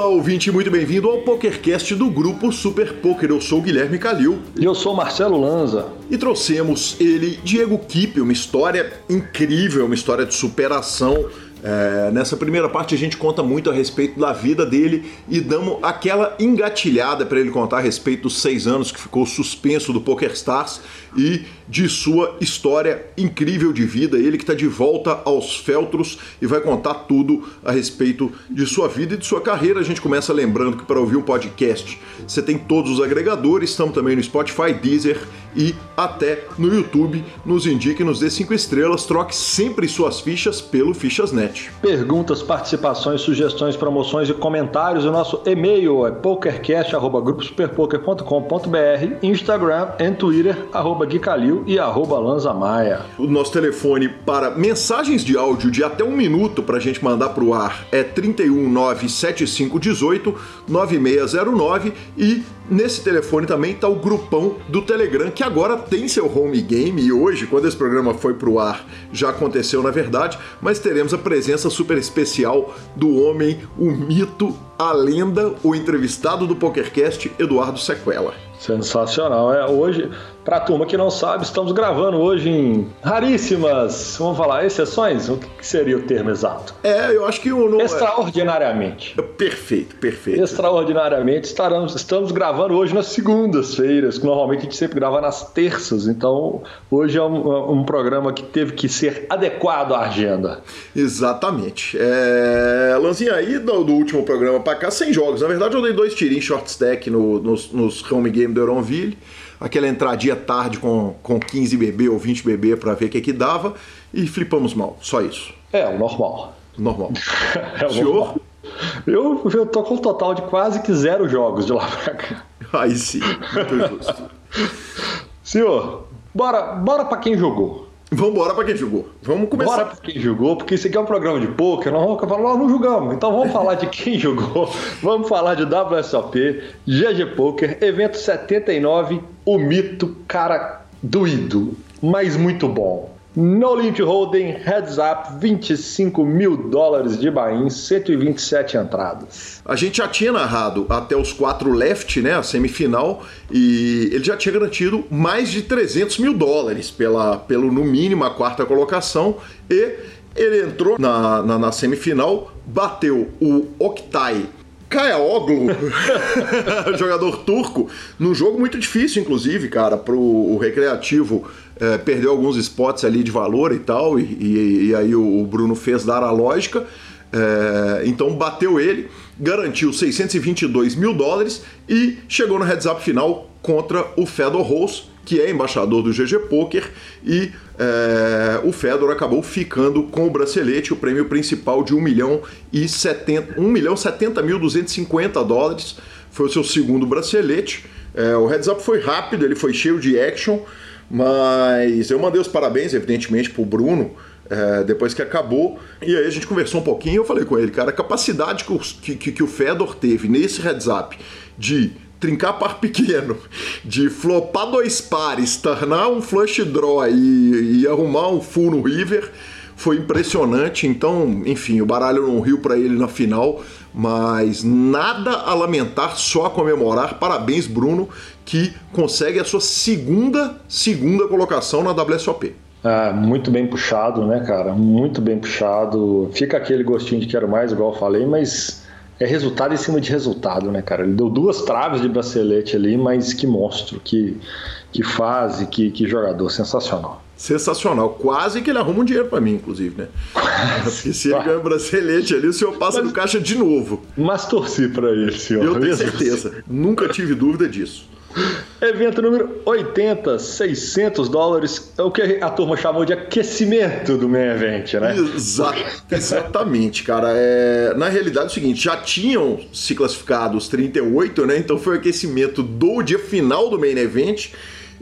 Olá, ouvinte, muito bem-vindo ao PokerCast do grupo Super Poker. Eu sou o Guilherme Calil. E eu sou Marcelo Lanza. E trouxemos ele, Diego Kippe, uma história incrível, uma história de superação é, nessa primeira parte a gente conta muito a respeito da vida dele e damos aquela engatilhada para ele contar a respeito dos seis anos que ficou suspenso do PokerStars e de sua história incrível de vida. Ele que está de volta aos feltros e vai contar tudo a respeito de sua vida e de sua carreira. A gente começa lembrando que para ouvir um podcast você tem todos os agregadores, estamos também no Spotify, Deezer e até no YouTube. Nos indique, nos dê cinco estrelas, troque sempre suas fichas pelo Fichasnet. Perguntas, participações, sugestões, promoções e comentários. O nosso e-mail é pokercast.gruposuperpoker.com.br, Instagram e Twitter, arroba Guicalil e arroba Lanza Maia. O nosso telefone para mensagens de áudio de até um minuto para a gente mandar para o ar é 3197518 9609 e Nesse telefone também está o grupão do Telegram, que agora tem seu home game, e hoje, quando esse programa foi pro ar, já aconteceu na verdade, mas teremos a presença super especial do homem, o mito, a lenda, o entrevistado do PokerCast, Eduardo Sequela. Sensacional. É, hoje, para a turma que não sabe, estamos gravando hoje em raríssimas, vamos falar, exceções? O que seria o termo exato? É, eu acho que o não Extraordinariamente. É... Perfeito, perfeito. Extraordinariamente. Estaremos, estamos gravando hoje nas segundas-feiras, que normalmente a gente sempre grava nas terças. Então, hoje é um, um programa que teve que ser adequado à agenda. Exatamente. É... Lanzinha, aí do, do último programa para cá, sem jogos. Na verdade, eu dei dois tirinhos short stack no, nos, nos home game do Euronville aquela entradinha tarde com, com 15 bebê ou 20 bebê para ver o que, que dava e flipamos mal, só isso. É, o normal. Normal. é o Senhor? Normal. Eu, eu tô com um total de quase que zero jogos de lá pra cá. Aí sim, muito justo. Senhor, bora, bora pra quem jogou. Vamos embora para quem jogou. Vamos começar. Bora para quem jogou, porque isso aqui é um programa de poker, nós vamos falar, não julgamos. Então vamos falar de quem jogou. Vamos falar de WSOP, GG Poker, evento 79, o mito, cara doído, mas muito bom. No Limit Holding, Heads Up, 25 mil dólares de Bahia, 127 entradas. A gente já tinha narrado até os quatro left, né, a semifinal, e ele já tinha garantido mais de 300 mil dólares pela, pelo, no mínimo, a quarta colocação, e ele entrou na, na, na semifinal, bateu o Oktay Kayaoglu, jogador turco, num jogo muito difícil, inclusive, cara, pro o recreativo é, perdeu alguns spots ali de valor e tal, e, e, e aí o, Bruno fez dar a lógica. É, então bateu ele, garantiu 622 mil dólares e chegou no heads up final contra o Fedor Rose, que é embaixador do GG Poker, e é, o Fedor acabou ficando com o bracelete, o prêmio principal de 1 milhão e 70, 1 milhão 70 mil 250 dólares. Foi o seu segundo bracelete. É, o heads up foi rápido, ele foi cheio de action. Mas eu mandei os parabéns, evidentemente, pro Bruno. É, depois que acabou. E aí a gente conversou um pouquinho eu falei com ele, cara, a capacidade que, que, que o Fedor teve nesse heads up de trincar par pequeno, de flopar dois pares, tornar um flush draw e, e arrumar um full no river, foi impressionante. Então, enfim, o baralho não riu para ele na final, mas nada a lamentar, só a comemorar. Parabéns, Bruno, que consegue a sua segunda segunda colocação na WSOP. É, muito bem puxado, né, cara? Muito bem puxado. Fica aquele gostinho de quero mais, igual eu falei, mas é resultado em cima de resultado, né, cara? Ele deu duas traves de bracelete ali, mas que monstro, que, que fase, que, que jogador sensacional sensacional. Quase que ele arruma um dinheiro para mim, inclusive, né? Porque se ele ganha o bracelete ali, o senhor passa mas, no caixa de novo. Mas torci para ele, senhor. Eu tenho certeza. Nunca tive dúvida disso. Evento número 80, 600 dólares, é o que a turma chamou de aquecimento do main event, né? Exa exatamente, cara. É... Na realidade é o seguinte, já tinham se classificado os 38, né? Então foi o aquecimento do dia final do main event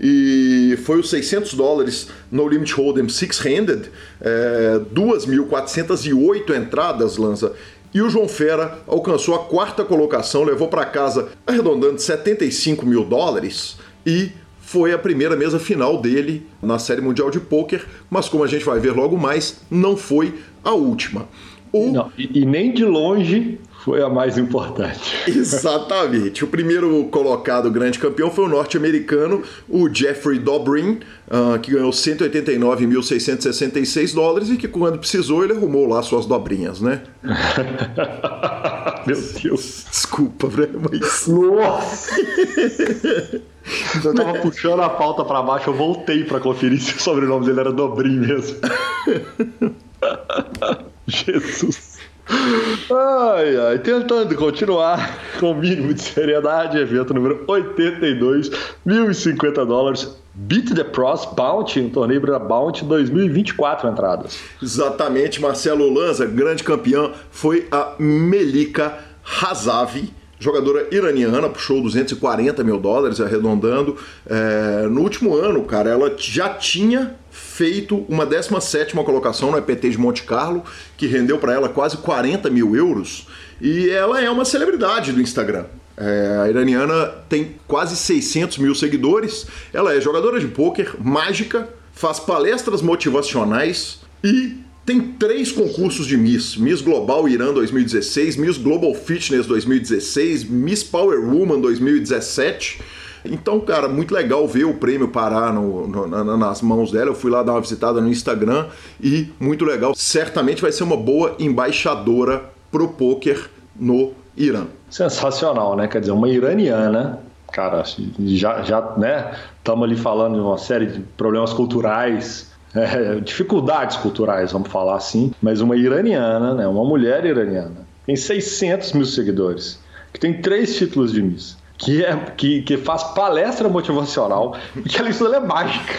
e foi os 600 dólares no Limit Hold'em Six-Handed, é, 2.408 entradas, Lanza. E o João Fera alcançou a quarta colocação, levou para casa, arredondando 75 mil dólares e foi a primeira mesa final dele na Série Mundial de Pôquer, mas como a gente vai ver logo mais, não foi a última. O... Não, e, e nem de longe foi a mais importante. Exatamente. O primeiro colocado grande campeão foi o norte-americano, o Jeffrey Dobrin, uh, que ganhou 189.666 dólares e que quando precisou ele arrumou lá suas dobrinhas, né? Meu Deus. Desculpa, mas... Nossa! Eu tava puxando a pauta para baixo, eu voltei para conferir se o sobrenome dele era Dobrin mesmo. Jesus. Ai, ai, tentando continuar com o mínimo de seriedade, evento número 82, 1.050 dólares. Beat the Pros Bounty, um torneio da Bounty 2024 entradas. Exatamente, Marcelo Lanza, grande campeão, foi a Melika Hazavi, jogadora iraniana, puxou 240 mil dólares, arredondando. É, no último ano, cara, ela já tinha feito uma 17 colocação no EPT de Monte Carlo, que rendeu para ela quase 40 mil euros, e ela é uma celebridade do Instagram. É, a iraniana tem quase 600 mil seguidores, ela é jogadora de pôquer, mágica, faz palestras motivacionais e tem três concursos de Miss: Miss Global Irã 2016, Miss Global Fitness 2016, Miss Power Woman 2017 então, cara, muito legal ver o prêmio parar no, no, nas mãos dela. Eu fui lá dar uma visitada no Instagram e muito legal. Certamente vai ser uma boa embaixadora pro poker no Irã. Sensacional, né? Quer dizer, uma iraniana, cara, já, já né? Estamos ali falando de uma série de problemas culturais, é, dificuldades culturais, vamos falar assim, mas uma iraniana, né? Uma mulher iraniana, tem 600 mil seguidores, que tem três títulos de Miss que, é, que, que faz palestra motivacional, que ela, isso ela é mágica.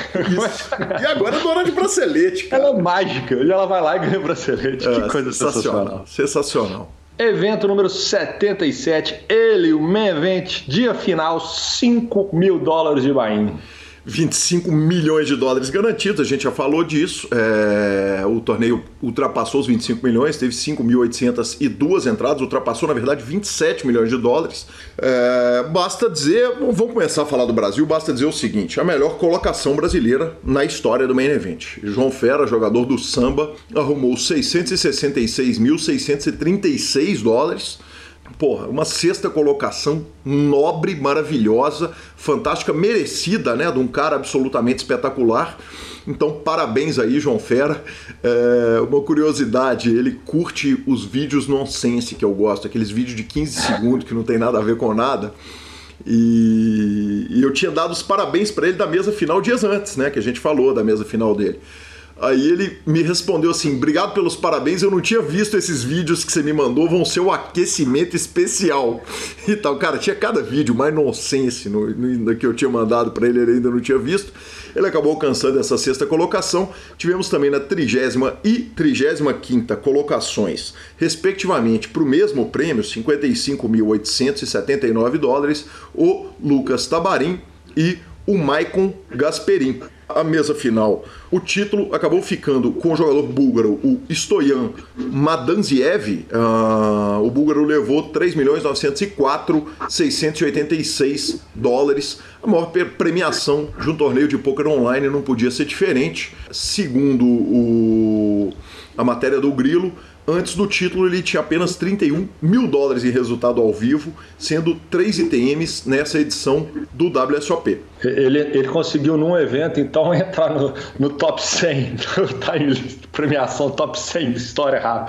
e agora é dona de bracelete. Cara. Ela é mágica, e ela vai lá e ganha bracelete. É, que coisa sensacional. Sensacional. Evento número 77, ele, o main event, dia final, 5 mil dólares de Bahia. 25 milhões de dólares garantidos, a gente já falou disso. É, o torneio ultrapassou os 25 milhões, teve 5.802 entradas, ultrapassou, na verdade, 27 milhões de dólares. É, basta dizer, vamos começar a falar do Brasil, basta dizer o seguinte: a melhor colocação brasileira na história do main event. João Fera, jogador do samba, arrumou 666.636 dólares porra, uma sexta colocação nobre, maravilhosa, fantástica, merecida, né, de um cara absolutamente espetacular. Então, parabéns aí, João Fera. É, uma curiosidade, ele curte os vídeos nonsense que eu gosto, aqueles vídeos de 15 segundos que não tem nada a ver com nada. E, e eu tinha dado os parabéns para ele da mesa final dias antes, né, que a gente falou da mesa final dele. Aí ele me respondeu assim: obrigado pelos parabéns, eu não tinha visto esses vídeos que você me mandou, vão ser um aquecimento especial. E tal, cara, tinha cada vídeo mais nonsense no, no, que eu tinha mandado para ele, ele ainda não tinha visto. Ele acabou alcançando essa sexta colocação. Tivemos também na trigésima e trigésima quinta colocações, respectivamente, para o mesmo prêmio, 55.879 dólares, o Lucas Tabarim e o Maicon Gasperin a mesa final. O título acabou ficando com o jogador búlgaro, o Stoyan Madanziev. Uh, o búlgaro levou 3.904.686 dólares. A maior premiação de um torneio de poker online não podia ser diferente. Segundo o, a matéria do Grilo, Antes do título, ele tinha apenas 31 mil dólares em resultado ao vivo, sendo 3 ITMs nessa edição do WSOP. Ele, ele conseguiu num evento, então, entrar no, no top 100, tá em premiação top 100 história rara.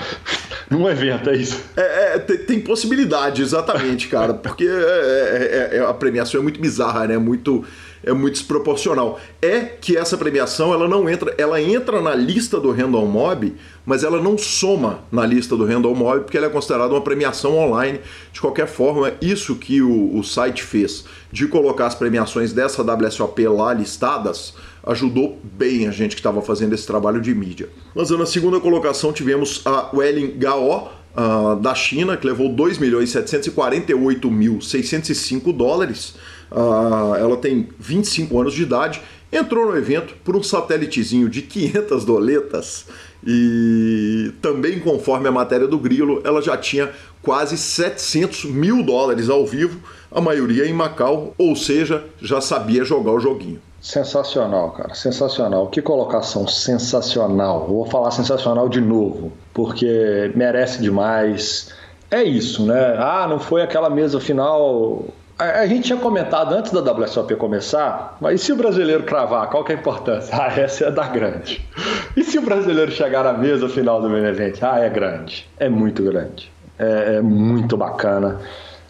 Num evento, é isso? É, é tem, tem, possibilidade, exatamente, cara, porque é, é, é, é, a premiação é muito bizarra, né? Muito é muito desproporcional. É que essa premiação ela não entra, ela entra na lista do Random Mob, mas ela não soma na lista do Random Mob porque ela é considerada uma premiação online. De qualquer forma, isso que o, o site fez de colocar as premiações dessa WSOP lá listadas ajudou bem a gente que estava fazendo esse trabalho de mídia. Mas na segunda colocação tivemos a Welling Gao, uh, da China, que levou 2.748.605 dólares. Uh, ela tem 25 anos de idade entrou no evento por um satélitezinho de 500 doletas e também conforme a matéria do Grilo, ela já tinha quase 700 mil dólares ao vivo, a maioria em Macau, ou seja, já sabia jogar o joguinho. Sensacional, cara, sensacional. Que colocação sensacional. Vou falar sensacional de novo, porque merece demais. É isso, né? Ah, não foi aquela mesa final. A, gente tinha comentado antes da WSOP começar, mas e se o brasileiro cravar, qual que é a importância? Ah, essa é da grande. E se o brasileiro chegar à mesa final do main event? Ah, é grande. É muito grande. é, é muito bacana.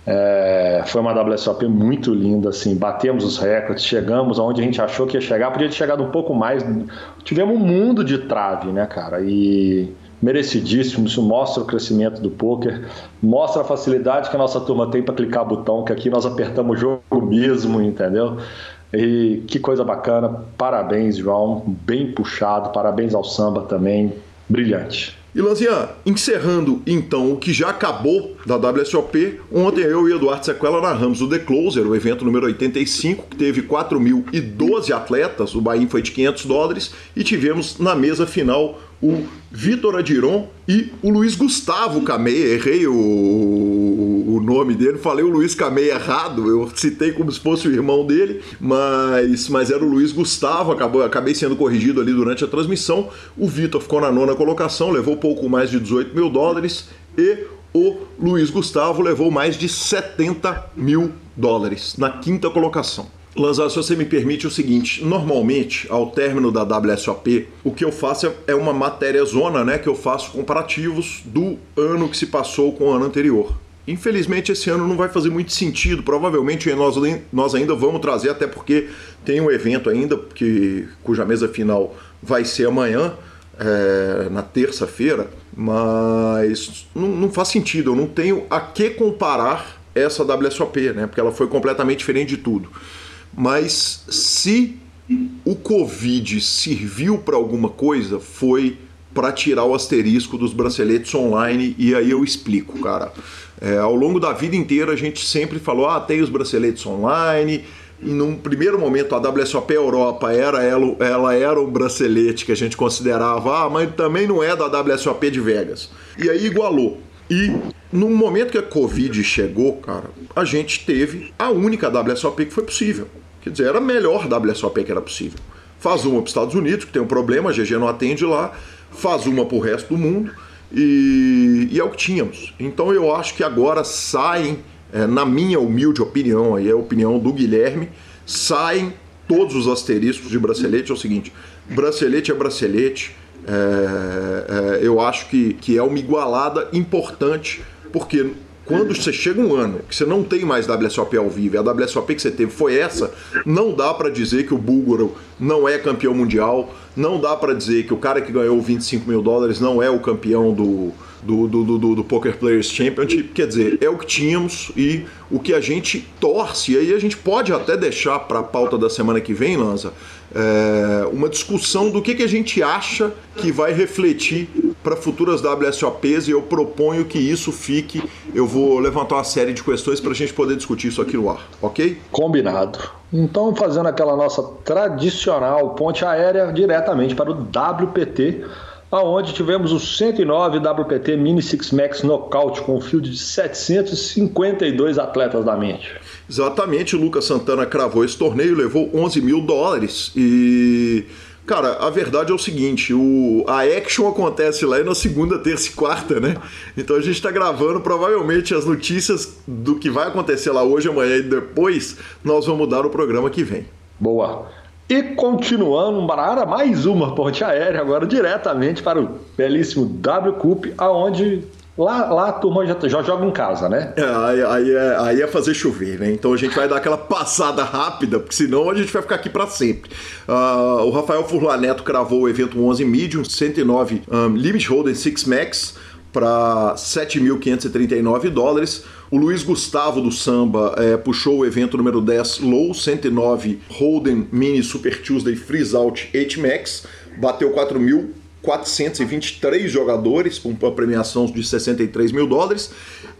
É, foi uma WSOP muito linda, assim, batemos os recordes, chegamos aonde a gente achou que ia chegar, podia ter chegado um pouco mais. Tivemos um mundo de trave, né, cara? E merecidíssimo, isso mostra o crescimento do poker, mostra a facilidade que a nossa turma tem para clicar botão, que aqui nós apertamos o jogo mesmo, entendeu? E que coisa bacana, parabéns, João, bem puxado, parabéns ao samba também, brilhante. E Lanzinha, encerrando então o que já acabou da WSOP, ontem eu e Eduardo Sequela narramos o The Closer, o evento número 85, que teve 4.012 atletas, o Bahia foi de 500 dólares, e tivemos na mesa final o Vitor Adiron e o Luiz Gustavo Cameia. Errei o, o, nome dele, falei o Luiz Cameia errado, eu citei como se fosse o irmão dele, mas, mas era o Luiz Gustavo, acabou, acabei sendo corrigido ali durante a transmissão. O Vitor ficou na nona colocação, levou pouco mais de 18 mil dólares e o Luiz Gustavo levou mais de 70 mil dólares na quinta colocação. Lanzar, se você me permite o seguinte, normalmente, ao término da WSOP, o que eu faço é uma matéria zona, né, que eu faço comparativos do ano que se passou com o ano anterior. Infelizmente, esse ano não vai fazer muito sentido. Provavelmente nós, nós ainda vamos trazer, até porque tem um evento ainda, que, cuja mesa final vai ser amanhã, é, na terça-feira, mas não, não faz sentido. Eu não tenho a que comparar essa WSOP, né? Porque ela foi completamente diferente de tudo. Mas se o Covid serviu para alguma coisa, foi para tirar o asterisco dos braceletes online, e aí eu explico, cara. É, ao longo da vida inteira a gente sempre falou: ah, tem os braceletes online. E num primeiro momento a WSOP Europa era ela, ela era um bracelete que a gente considerava, ah, mas também não é da WSOP de Vegas. E aí igualou. E no momento que a Covid chegou, cara, a gente teve a única WSOP que foi possível. Quer dizer, era a melhor WSOP que era possível. Faz uma para os Estados Unidos, que tem um problema, a GG não atende lá, faz uma para o resto do mundo, e, e, é o que tínhamos. Então eu acho que agora saem, é, na minha humilde opinião, aí é a opinião do Guilherme, saem todos os asteriscos de bracelete. É o seguinte: bracelete é bracelete. É, é, eu acho que, que é uma igualada importante, porque quando você chega um ano que você não tem mais WSOP ao vivo a WSOP que você teve foi essa, não dá para dizer que o Búlgaro não é campeão mundial, não dá para dizer que o cara que ganhou 25 mil dólares não é o campeão do, do, do, do, do, Poker Players Championship. Quer dizer, é o que tínhamos e o que a gente torce, e aí a gente pode até deixar para a pauta da semana que vem, Lanza, é, uma discussão do que, que a gente acha que vai refletir para futuras WSOPs e eu proponho que isso fique. Eu vou levantar uma série de questões para a gente poder discutir isso aqui no ar, ok? Combinado. Então, fazendo aquela nossa tradicional ponte aérea diretamente para o WPT, aonde tivemos o 109 WPT Mini Six Max Knockout com um field de 752 atletas da mente. Exatamente, o Lucas Santana cravou esse torneio, levou 11 mil dólares e. Cara, a verdade é o seguinte, o, a action acontece lá na segunda, terça e quarta, né? Então a gente está gravando, provavelmente as notícias do que vai acontecer lá hoje, amanhã e depois, nós vamos mudar o programa que vem. Boa. E continuando para mais uma ponte aérea, agora diretamente para o belíssimo W Cup, aonde Lá, lá a turma já, já joga em casa, né? É, aí, aí, é, aí é fazer chover, né? Então a gente vai dar aquela passada rápida, porque senão a gente vai ficar aqui para sempre. Uh, o Rafael Furlan Neto cravou o evento 11 Medium, 109 um, Limit Hold'em 6 Max para 7.539 dólares. O Luiz Gustavo do Samba é, puxou o evento número 10 Low 109 Holden Mini Super Tuesday Freeze Out 8 Max, bateu 4 mil 423 jogadores, com uma premiação de 63 mil dólares.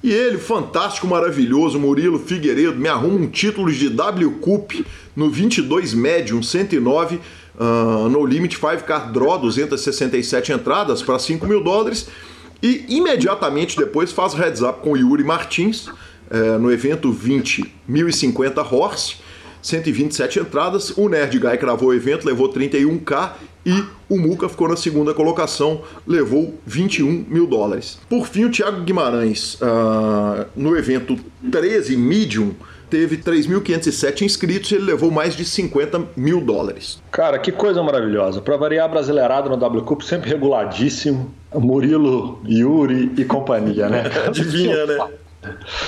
E ele, fantástico, maravilhoso, Murilo Figueiredo, me arruma um título de W Cup no 22 Medium 109, uh, no Limit 5 Card Draw, 267 entradas para 5 mil dólares. E imediatamente depois faz heads up com Yuri Martins uh, no evento 20 1050 Horse 127 entradas. O Nerd Guy cravou o evento, levou 31k e o Muca ficou na segunda colocação, levou 21 mil dólares. Por fim, o Thiago Guimarães, uh, no evento 13 Medium, teve 3.507 inscritos e ele levou mais de 50 mil dólares. Cara, que coisa maravilhosa. Para variar brasileirado no W Cup, sempre reguladíssimo. Murilo, Yuri e companhia, né? Adivinha, né?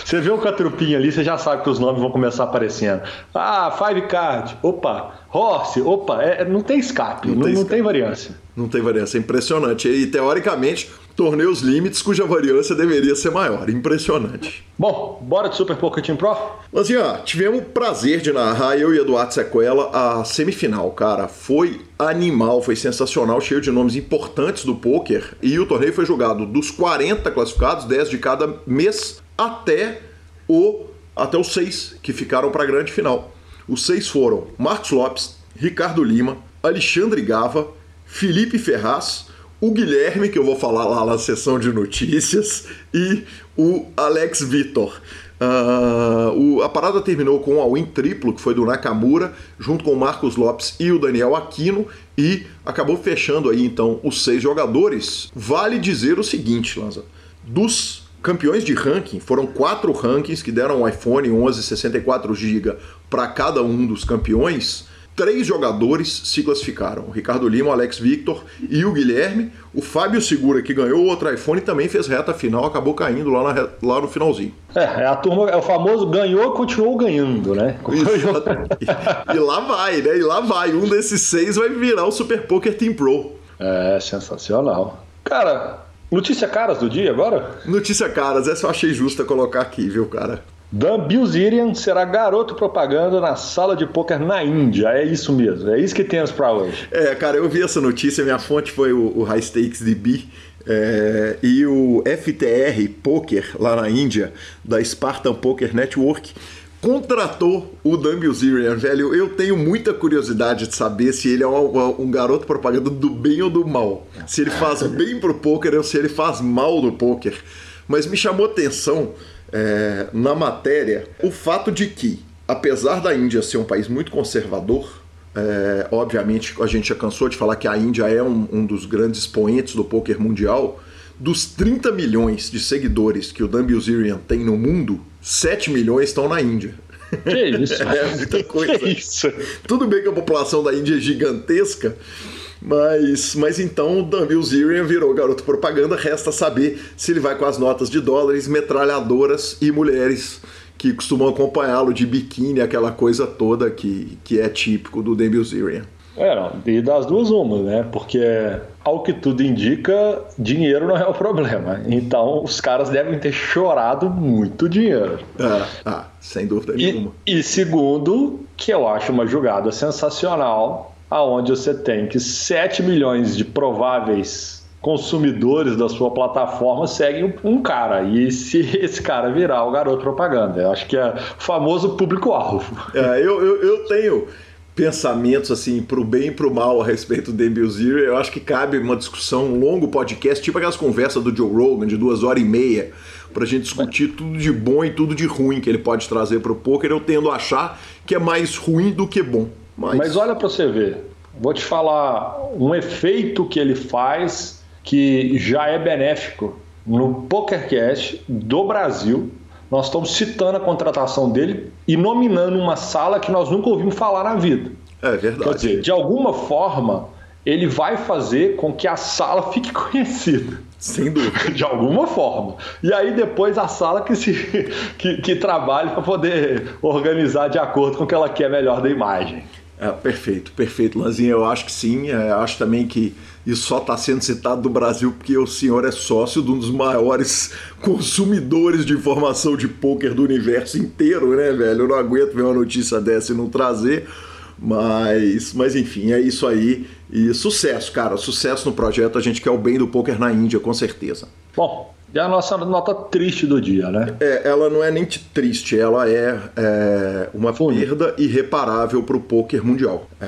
Você vê um catrupinho ali, você já sabe que os nomes vão começar aparecendo. Ah, Five Card, opa, Horse, opa, é, não tem escape, não, não, tem, não escape. tem variância. Não tem variância, é impressionante. E teoricamente, torneios limites cuja variância deveria ser maior. Impressionante. Bom, bora de Super Poker Team Pro? Mas ó, tivemos o prazer de narrar, eu e Eduardo Sequela, a semifinal, cara. Foi animal, foi sensacional, cheio de nomes importantes do poker. E o torneio foi jogado dos 40 classificados, 10 de cada mês, até o até os seis que ficaram para a grande final. Os seis foram Marcos Lopes, Ricardo Lima, Alexandre Gava, Felipe Ferraz, o Guilherme, que eu vou falar lá na sessão de notícias, e o Alex Vitor. Uh, o, a parada terminou com um win triplo, que foi do Nakamura, junto com o Marcos Lopes e o Daniel Aquino, e acabou fechando aí então os seis jogadores. Vale dizer o seguinte, Lanza: dos campeões de ranking, foram quatro rankings que deram um iPhone 11 64 GB para cada um dos campeões. Três jogadores se classificaram: o Ricardo Lima, o Alex Victor e o Guilherme. O Fábio Segura, que ganhou outro iPhone, também fez reta final, acabou caindo lá, na, lá no finalzinho. É, é, a turma, é o famoso ganhou e continuou ganhando, né? e, e lá vai, né? E lá vai. Um desses seis vai virar o Super Poker Team Pro. É, sensacional. Cara, Notícia caras do dia agora? Notícia caras, essa eu achei justa colocar aqui, viu, cara? Dan Bilzerian será garoto propaganda na sala de poker na Índia. É isso mesmo, é isso que temos para hoje. É, cara, eu vi essa notícia, minha fonte foi o, o High Stakes DB. É, e o FTR Poker lá na Índia, da Spartan Poker Network, contratou o Dan Bilzerian, velho. Eu tenho muita curiosidade de saber se ele é um, um, garoto propaganda do bem ou do mal. Se ele faz bem pro poker ou se ele faz mal do poker. Mas me chamou atenção é, na matéria o fato de que, apesar da Índia ser um país muito conservador, é, obviamente a gente já cansou de falar que a Índia é um, um dos grandes expoentes do poker mundial. Dos 30 milhões de seguidores que o Dan Bilzerian tem no mundo, 7 milhões estão na Índia. Que isso? é muita coisa. Tudo bem que a população da Índia é gigantesca, mas, mas então o Dan Bilzerian virou garoto propaganda. Resta saber se ele vai com as notas de dólares, metralhadoras e mulheres que costumam acompanhá-lo de biquíni, aquela coisa toda que, que é típico do Dan Bilzerian. É, não, e das duas uma, né? Porque ao que tudo indica, dinheiro não é o problema. Então os caras devem ter chorado muito dinheiro. Ah, ah sem dúvida e, nenhuma. E segundo, que eu acho uma jogada sensacional, aonde você tem que 7 milhões de prováveis consumidores da sua plataforma seguem um cara. E se esse cara virar o garoto propaganda, eu acho que é o famoso público-alvo. É, eu, eu, eu tenho pensamentos assim pro bem e pro mal a respeito do Demil Zero, eu acho que cabe uma discussão, um longo podcast, tipo aquelas conversas do Joe Rogan de duas horas e meia, pra gente discutir tudo de bom e tudo de ruim que ele pode trazer pro poker. Eu tendo a achar que é mais ruim do que bom. Mas, Mas olha para você ver, vou te falar um efeito que ele faz que já é benéfico no PokerCast do Brasil nós estamos citando a contratação dele e nominando uma sala que nós nunca ouvimos falar na vida. É verdade. Quer dizer, de alguma forma, ele vai fazer com que a sala fique conhecida. Sem dúvida. De alguma forma. E aí depois a sala que, se, que, que trabalhe para poder organizar de acordo com o que ela quer melhor da imagem. É, perfeito, perfeito, Lanzinha. Eu acho que sim. É, acho também que isso só está sendo citado do Brasil porque o senhor é sócio de um dos maiores consumidores de informação de pôquer do universo inteiro, né, velho? Eu não aguento ver uma notícia dessa e não trazer. Mas, mas enfim, é isso aí. E sucesso, cara. Sucesso no projeto. A gente quer o bem do poker na Índia, com certeza. Bom, e a nossa nota triste do dia, né? É, ela não é nem triste, ela é, é uma perda irreparável para o poker mundial. É,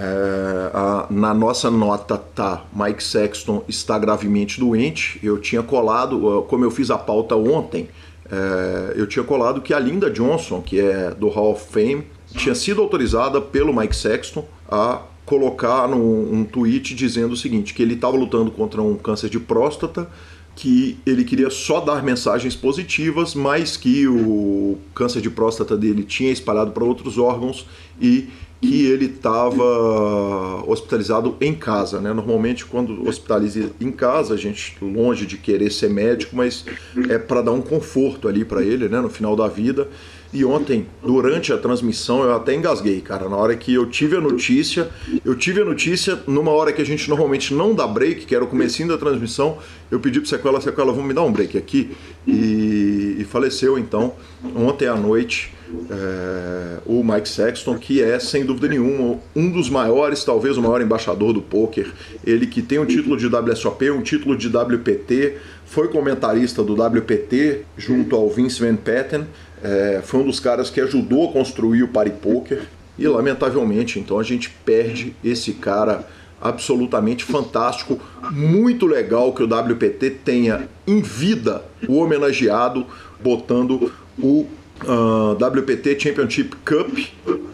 a, na nossa nota tá Mike Sexton está gravemente doente. Eu tinha colado, como eu fiz a pauta ontem, é, eu tinha colado que a Linda Johnson, que é do Hall of Fame, tinha sido autorizada pelo Mike Sexton a colocar num, um tweet dizendo o seguinte, que ele estava lutando contra um câncer de próstata que ele queria só dar mensagens positivas, mas que o câncer de próstata dele tinha espalhado para outros órgãos e que ele estava hospitalizado em casa. Né? Normalmente, quando hospitaliza em casa, a gente, longe de querer ser médico, mas é para dar um conforto ali para ele né? no final da vida. E ontem, durante a transmissão, eu até engasguei, cara. Na hora que eu tive a notícia, eu tive a notícia numa hora que a gente normalmente não dá break, que era o comecinho da transmissão. Eu pedi pro Sequela, Sequela, vamos me dar um break aqui. E, e faleceu então, ontem à noite, é, o Mike Sexton, que é, sem dúvida nenhuma, um dos maiores, talvez o maior embaixador do poker. Ele que tem um título de WSOP, um título de WPT, foi comentarista do WPT junto ao Vince Van Patten é, foi um dos caras que ajudou a construir o Party Poker e lamentavelmente então a gente perde esse cara absolutamente fantástico, muito legal que o WPT tenha em vida o homenageado botando o uh, ah, WPT Championship Cup,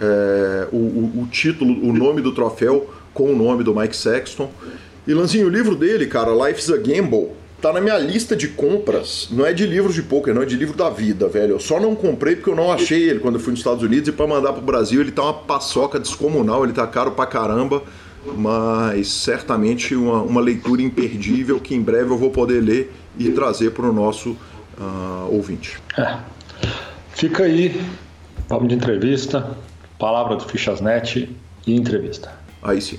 é, o, o, o, título, o nome do troféu com o nome do Mike Sexton. E Lanzinho, o livro dele, cara, Life's a Gamble, tá na minha lista de compras. Não é de livros de poker, não é de livro da vida, velho. Eu só não comprei porque eu não achei ele quando eu fui nos Estados Unidos e para mandar pro Brasil ele tá uma paçoca descomunal, ele tá caro pra caramba, mas certamente uma, uma leitura imperdível que em breve eu vou poder ler e trazer para o nosso uh, ouvinte. É. Fica aí, vamos de entrevista, palavra do Fichasnet e entrevista. Aí sim.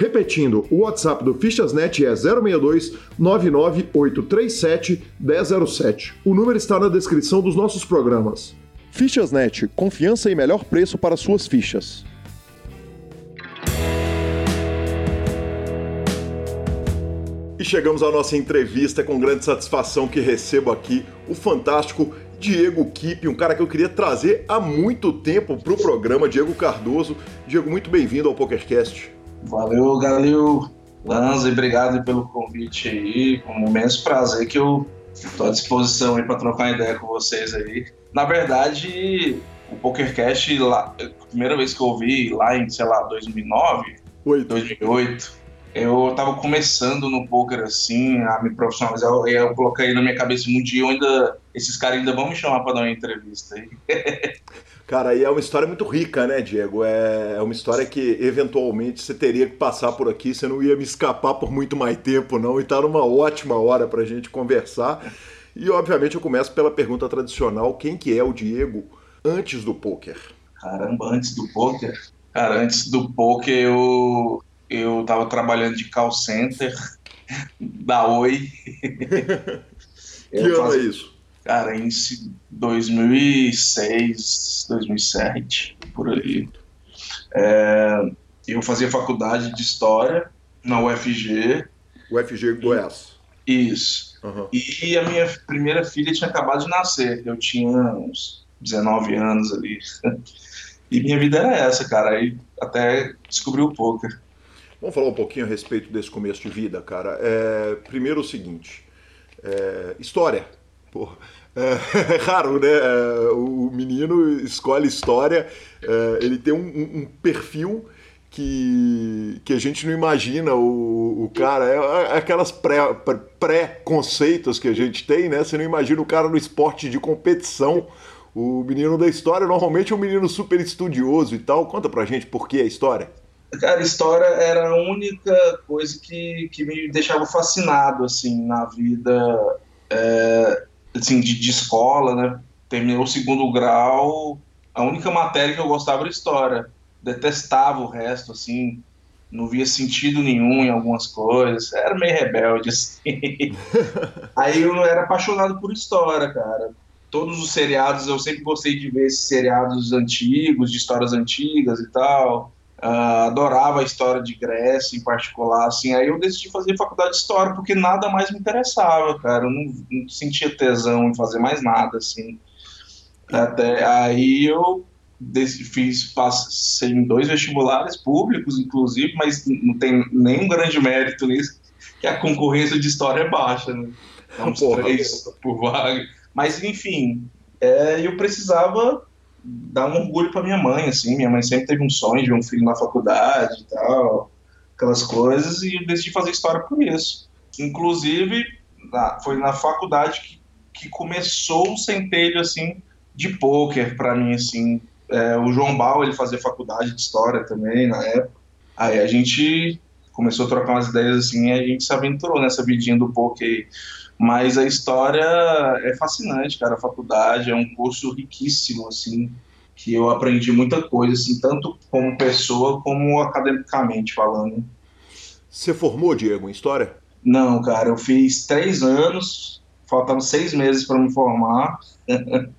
Repetindo, o WhatsApp do Fichasnet é 062 99837 1007. O número está na descrição dos nossos programas. Fichasnet, confiança e melhor preço para suas fichas. E chegamos à nossa entrevista com grande satisfação que recebo aqui o fantástico Diego Kipp, um cara que eu queria trazer há muito tempo para o programa, Diego Cardoso. Diego, muito bem-vindo ao PokerCast. Valeu, Galil. Lanza, obrigado pelo convite aí. Com um imenso prazer que eu estou à disposição aí para trocar ideia com vocês aí. Na verdade, o PokerCast, lá, a primeira vez que eu ouvi lá em, sei lá, 2009, Oito. 2008, eu tava começando no poker assim, a me profissionalizar, eu, eu coloquei na minha cabeça um dia ainda esses caras ainda vão me chamar para dar uma entrevista aí. Cara, e é uma história muito rica, né, Diego? É, é uma história que eventualmente você teria que passar por aqui, você não ia me escapar por muito mais tempo, não, e tá numa ótima hora pra gente conversar. E obviamente eu começo pela pergunta tradicional: quem que é o Diego antes do poker? Caramba, antes do poker? Cara, antes do poker eu, eu tava trabalhando de call center da Oi. que ano é isso? Cara, em 2006, 2007, por aí. É, eu fazia faculdade de História na UFG. UFG Goiás. Isso. Uhum. E a minha primeira filha tinha acabado de nascer. Eu tinha uns 19 anos ali. E minha vida era essa, cara. Aí até descobri o poker. Vamos falar um pouquinho a respeito desse começo de vida, cara. É, primeiro o seguinte: é, história. Porra. É, é raro, né? É, o menino escolhe história, é, ele tem um, um, perfil que, que a gente não imagina o, o cara, é, é aquelas pré-conceitos pré que a gente tem, né? Você não imagina o cara no esporte de competição. O menino da história normalmente é um menino super estudioso e tal. Conta pra gente por que a história. Cara, história era a única coisa que, que me deixava fascinado, assim, na vida, é, assim, de, de escola, né? Terminei o segundo grau, a única matéria que eu gostava era história. Detestava o resto, assim, não via sentido nenhum em algumas coisas, era meio rebelde, assim. Aí eu era apaixonado por história, cara. Todos os seriados, eu sempre gostei de ver esses seriados antigos, de histórias antigas e tal. Uh, adorava a história de Grécia em particular, assim, aí eu decidi fazer faculdade de história porque nada mais me interessava, cara, eu não, não sentia tesão em fazer mais nada, assim, até aí eu fiz, passei em dois vestibulares públicos, inclusive, mas não tem nenhum grande mérito nisso, que a concorrência de história é baixa, né? Uns três por vaga. Mas, enfim, é, eu precisava dar um orgulho para minha mãe, assim. Minha mãe sempre teve um sonho de um filho na faculdade e tal, aquelas coisas, e eu decidi fazer história por isso. Inclusive, na, foi na faculdade que, que começou o centelho, assim, de pôquer para mim, assim. É, o João Bal, ele fazia faculdade de história também na época. Aí a gente começou a trocar umas ideias assim e a gente se aventurou nessa vidinha do poker. Mas a história é fascinante, cara. A faculdade é um curso riquíssimo, assim, que eu aprendi muita coisa, assim, tanto como pessoa como academicamente falando. Você formou, Diego, em história? Não, cara. Eu fiz três anos, faltavam seis meses para me formar.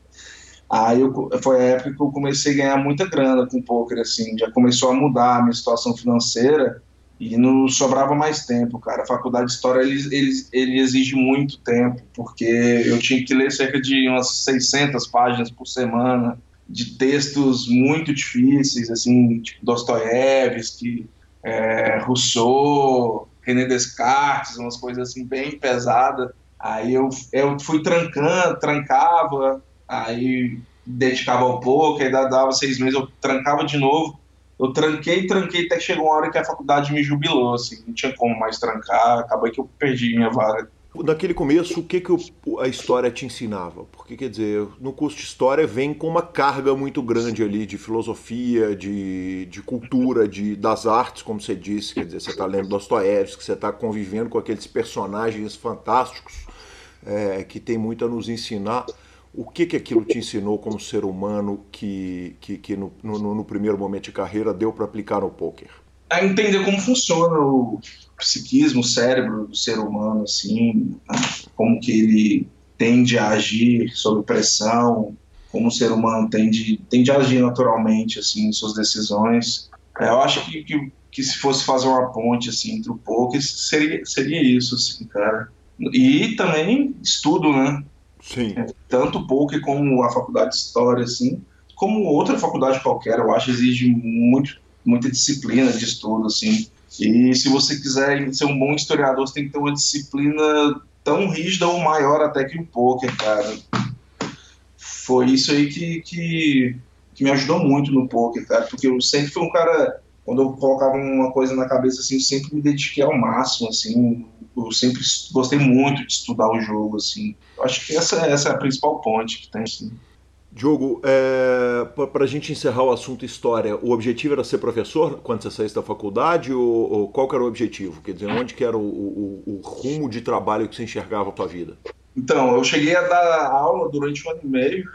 Aí eu, foi a época que eu comecei a ganhar muita grana com poker, assim, já começou a mudar a minha situação financeira e não sobrava mais tempo, cara. A faculdade de História, ele, ele, ele exige muito tempo, porque eu tinha que ler cerca de umas 600 páginas por semana, de textos muito difíceis, assim, tipo Dostoiévski, é, Rousseau, René Descartes, umas coisas assim bem pesadas. Aí eu, eu fui trancando, trancava, aí dedicava um pouco, aí dava seis meses, eu trancava de novo. Eu tranquei, tranquei, até que chegou uma hora que a faculdade me jubilou, assim, não tinha como mais trancar, acabou que eu perdi minha vaga. Naquele começo, o que, que a história te ensinava? Porque, quer dizer, no curso de história vem com uma carga muito grande ali de filosofia, de, de cultura, de, das artes, como você disse. Quer dizer, você está lendo Dostoiévski, você está convivendo com aqueles personagens fantásticos é, que tem muito a nos ensinar. O que, que aquilo te ensinou como ser humano que, que, que no, no, no primeiro momento de carreira deu para aplicar no poker? A entender como funciona o psiquismo, o cérebro do ser humano, assim, como que ele tende a agir sob pressão, como o ser humano tende, tende a agir naturalmente, assim, em suas decisões. É, eu acho que, que, que, se fosse fazer uma ponte, assim, entre o poker, seria, seria isso, assim, cara. E também estudo, né? Sim. É, tanto PUC como a faculdade de História, assim, como outra faculdade qualquer, eu acho exige muito, muita disciplina de estudo, assim. E se você quiser ser um bom historiador, você tem que ter uma disciplina tão rígida ou maior até que o poker, cara. Foi isso aí que, que, que me ajudou muito no poker, cara, porque eu sempre fui um cara, quando eu colocava uma coisa na cabeça, assim, eu sempre me dediquei ao máximo, assim, eu sempre gostei muito de estudar o jogo, assim. Eu acho que essa, essa é a principal ponte que tem, assim. Diogo, é, para a gente encerrar o assunto história, o objetivo era ser professor quando você saísse da faculdade ou, ou qual era o objetivo? Quer dizer, onde que era o, o, o, rumo de trabalho que você enxergava a tua vida? Então, eu cheguei a dar aula durante um ano e meio.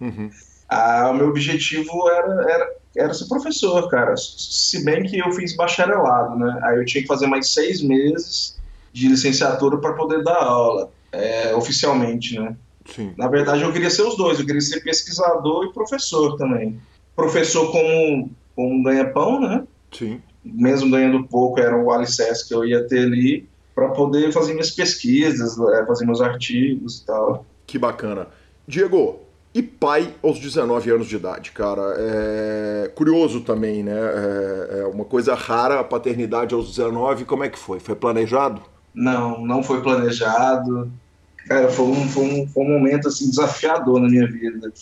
Uhum. ah, o meu objetivo era, era, era ser professor, cara. Se bem que eu fiz bacharelado, né? Aí eu tinha que fazer mais seis meses de licenciatura para poder dar aula, é, oficialmente, né? Sim. Na verdade, eu queria ser os dois, eu queria ser pesquisador e professor também. Professor como, como ganha-pão, né? Sim. Mesmo ganhando pouco, era o alicerce que eu ia ter ali para poder fazer minhas pesquisas, é, fazer meus artigos e tal. Que bacana. Diego, e pai aos 19 anos de idade, cara. É curioso também, né? É, é uma coisa rara a paternidade aos 19. Como é que foi? Foi planejado? Não, não foi planejado. Cara, foi um, foi um, foi um momento assim, desafiador na minha vida.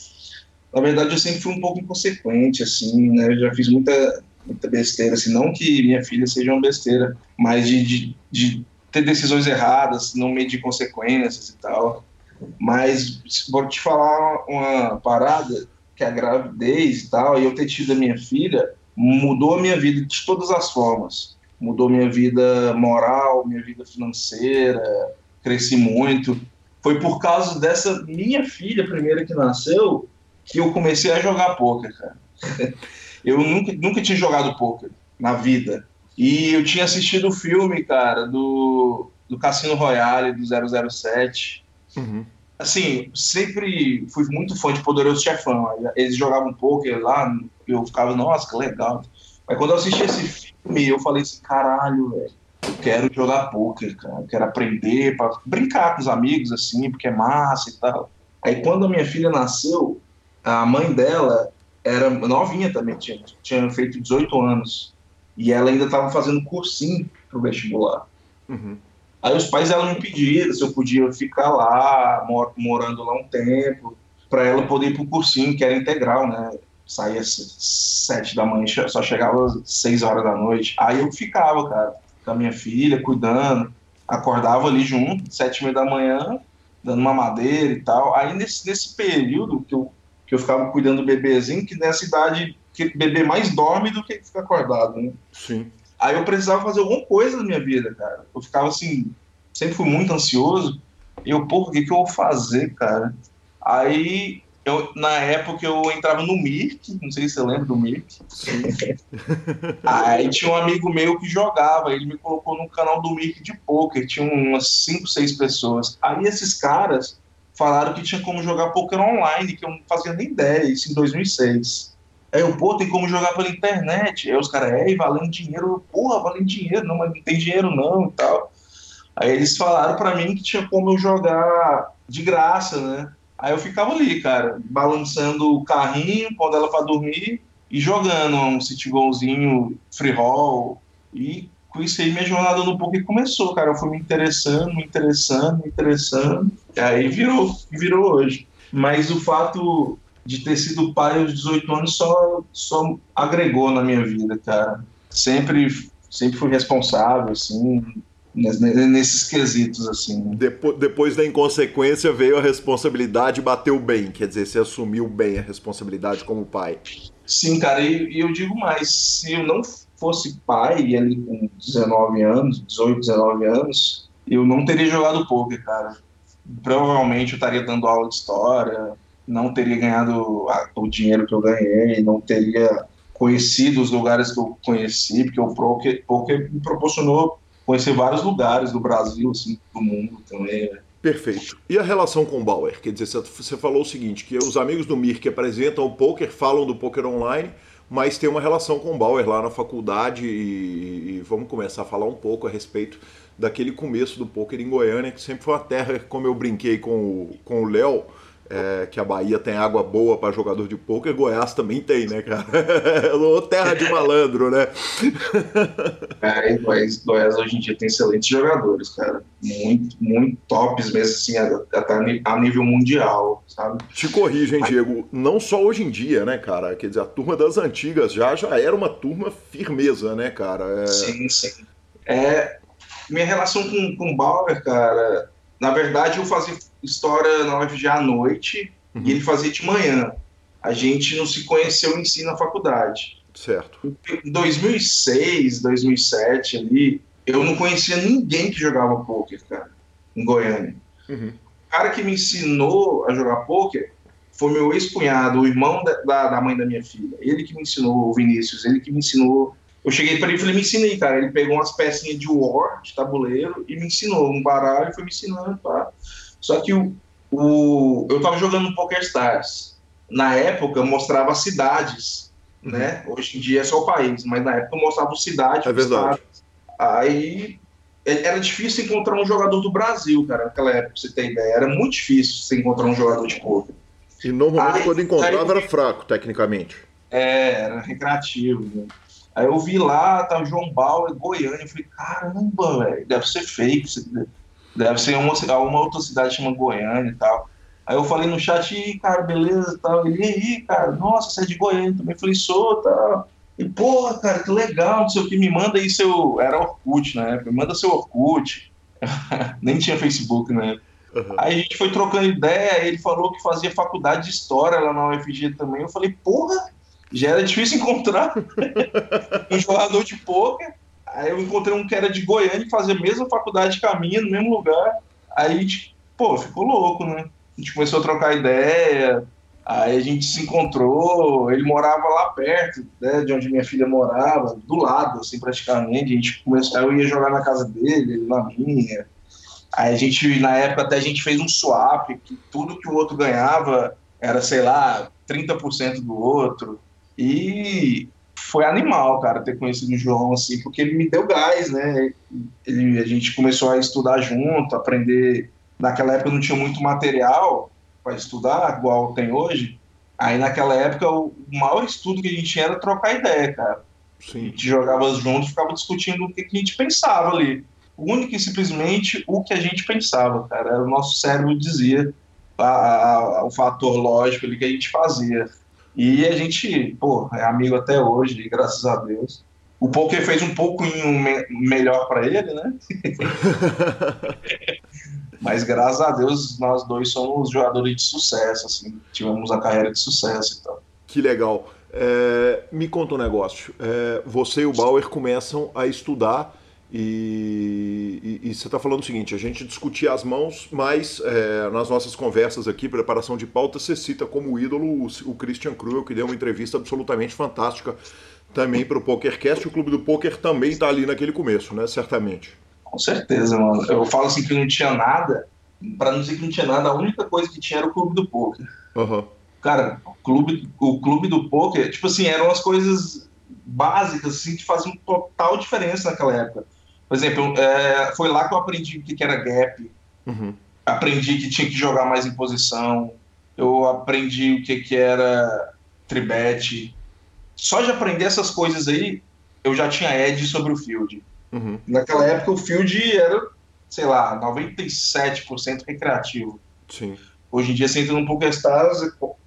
Na verdade, eu sempre fui um pouco inconsequente, assim, né? Eu já fiz muita, muita besteira, assim, não que minha filha seja uma besteira, mas de, de, de ter decisões erradas, não medir consequências e tal. Mas vou te falar uma parada, que é a gravidez e tal, e eu ter tido a minha filha, mudou a minha vida de todas as formas. Mudou minha vida moral, minha vida financeira, cresci muito. Foi por causa dessa minha filha primeira que nasceu que eu comecei a jogar poker, cara. Eu nunca, nunca tinha jogado poker na vida. E eu tinha assistido o filme, cara, do, do Cassino Royale, do 007. Uhum. Assim, sempre fui muito fã de Poderoso Chefão. Eles jogavam poker lá, eu ficava, nossa, que legal. Mas quando eu assisti esse filme, eu falei assim, caralho, velho, eu quero jogar poker, cara. Eu quero aprender, para brincar com os amigos, assim, porque é massa e tal. Aí quando a minha filha nasceu, a mãe dela era novinha também, tinha, tinha feito 18 anos. E ela ainda estava fazendo cursinho pro vestibular. Uhum. Aí os pais ela me pediram se eu podia ficar lá, mor morando lá um tempo, para ela poder ir pro cursinho, que era integral, né? Saía sete da manhã, só chegava seis horas da noite. Aí eu ficava, cara, com a minha filha, cuidando. Acordava ali junto, sete e meia da manhã, dando uma madeira e tal. Aí nesse, nesse período que eu que eu ficava cuidando do bebezinho, que nessa idade que o bebê mais dorme do que fica acordado, né? Sim. Aí eu precisava fazer alguma coisa na minha vida, cara. Eu ficava assim, sempre fui muito ansioso. E eu, pô, o que, que eu vou fazer, cara? Aí, eu, na época, eu entrava no Mirk, não sei se você lembra do Mirk. Aí tinha um amigo meu que jogava, ele me colocou no canal do Mirk de poker, tinha umas 5, 6 pessoas. Aí esses caras falaram que tinha como jogar poker online, que eu não fazia nem ideia, isso em 2006. Aí eu, pô, tem como jogar pela internet. Aí os caras, é, valendo dinheiro. Porra, valendo dinheiro, não, mas não tem dinheiro não e tal. Aí eles falaram para mim que tinha como eu jogar de graça, né? Aí eu ficava ali, cara, balançando o carrinho, pondo ela para dormir e jogando um city golzinho, free roll. E com isso aí minha jornada no poker começou, cara. Eu fui me interessando, me interessando, me interessando. E aí virou, virou hoje. Mas o fato de ter sido pai aos 18 anos só, só agregou na minha vida, cara. Sempre, sempre fui responsável, assim, nesses quesitos, assim. Depois, depois da inconsequência veio a responsabilidade e bateu bem, quer dizer, você assumiu bem a responsabilidade como pai. Sim, cara, e, e eu digo mais, se eu não fosse pai, ali com 19 anos, 18, 19 anos, eu não teria jogado poker, cara. Provavelmente eu estaria dando aula de história, não teria ganhado o dinheiro que eu ganhei, não teria conhecido os lugares que eu conheci, porque o poker, poker me proporcionou conhecer vários lugares do Brasil, assim, do mundo também, né? Perfeito. E a relação com o Bauer? Quer dizer, você falou o seguinte, que os amigos do Mir que apresentam o poker falam do poker online, mas tem uma relação com o Bauer lá na faculdade e, e, vamos começar a falar um pouco a respeito daquele começo do poker em Goiânia, que sempre foi uma terra, como eu brinquei com o Léo, é, que a Bahia tem água boa para jogador de poker, Goiás também tem, né, cara? terra de malandro, né? É, Goiás, Goiás hoje em dia tem excelentes jogadores, cara. Muito, muito tops mesmo, assim, até a nível mundial, sabe? Te corrija, hein, Diego? Não só hoje em dia, né, cara? Quer dizer, a turma das antigas já, já era uma turma firmeza, né, cara? É... Sim, sim. É, minha relação com, com o Bauer, cara, na verdade eu fazia história na UFG à noite uhum. e ele fazia de manhã. A gente não se conheceu em si na faculdade. Certo. Em 2006, 2007 ali, eu não conhecia ninguém que jogava poker, cara, em Goiânia. Uhum. O cara que me ensinou a jogar poker foi meu ex-cunhado, o irmão da, da, da, mãe da minha filha. Ele que me ensinou, o Vinícius, ele que me ensinou. Eu cheguei para ele e falei, me ensinei, cara. Ele pegou umas pecinhas de war, de tabuleiro, e me ensinou um baralho e foi me ensinando, tá? Só que o, o, eu estava jogando no Poker Stars. Na época mostrava cidades, uhum. né? Hoje em dia é só o país, mas na época mostrava cidade. É verdade. Aí é, era difícil encontrar um jogador do Brasil, cara, naquela época, pra você ter ideia. Era muito difícil você encontrar um jogador de poker. E normalmente aí, quando encontrava aí, era fraco, tecnicamente. É, era recreativo. Né? Aí eu vi lá, tá o João Bauer, Goiânia. Eu falei, caramba, velho, deve ser fake. Deve ser uma, uma outra cidade chama Goiânia e tal. Aí eu falei no chat, e cara, beleza tal. Ele, aí, cara, nossa, você é de Goiânia também. Eu falei, sou, tal. E, porra, cara, que legal, não sei o que, me manda aí seu. Era Orkut na época, me manda seu Orkut. Nem tinha Facebook na época. Uhum. Aí a gente foi trocando ideia, ele falou que fazia faculdade de história lá na UFG também. Eu falei, porra, já era difícil encontrar um jogador de pôquer. Aí eu encontrei um que era de Goiânia, que fazia a mesma faculdade que a minha, no mesmo lugar. Aí, gente, pô, ficou louco, né? A gente começou a trocar ideia, aí a gente se encontrou, ele morava lá perto, né, de onde minha filha morava, do lado, assim, praticamente. A gente começou, eu ia jogar na casa dele, ele na minha. Aí a gente, na época, até a gente fez um swap, que tudo que o outro ganhava era, sei lá, 30% do outro. E foi animal, cara, ter conhecido o João, assim, porque ele me deu gás, né? Ele, a gente começou a estudar junto, aprender. Naquela época não tinha muito material para estudar, igual tem hoje. Aí naquela época o maior estudo que a gente tinha era trocar ideia, cara. Sim. A gente jogava junto, ficava discutindo o que, que a gente pensava ali. Único e simplesmente o que a gente pensava, cara. Era o nosso cérebro dizia a, a, o fator lógico ali que a gente fazia. E a gente, pô, é amigo até hoje, graças a Deus. O poker fez um pouquinho me melhor para ele, né? Mas graças a Deus nós dois somos jogadores de sucesso, assim, tivemos a carreira de sucesso e tal. Que legal. É, me conta um negócio. É, você e o Bauer começam a estudar e, e, e, você está falando o seguinte: a gente discutia as mãos, mas é, nas nossas conversas aqui, preparação de pauta, você cita como ídolo o, o Christian Cruel, que deu uma entrevista absolutamente fantástica também para o PokerCast. O Clube do Poker também está ali naquele começo, né? Certamente. Com certeza, mano. Eu falo assim que não tinha nada, para não dizer que não tinha nada, a única coisa que tinha era o Clube do Poker. Uhum. Cara, o clube, o clube do Poker, tipo assim, eram as coisas básicas assim, que faziam total diferença naquela época por exemplo, é, foi lá que eu aprendi o que era gap. Uhum. Aprendi que tinha que jogar mais em posição. Eu aprendi o que, que era tribet. Só de aprender essas coisas aí, eu já tinha edge sobre o field. Uhum. Naquela época, o field era, sei lá, 97% recreativo. Sim. Hoje em dia, você entra num PokerStars,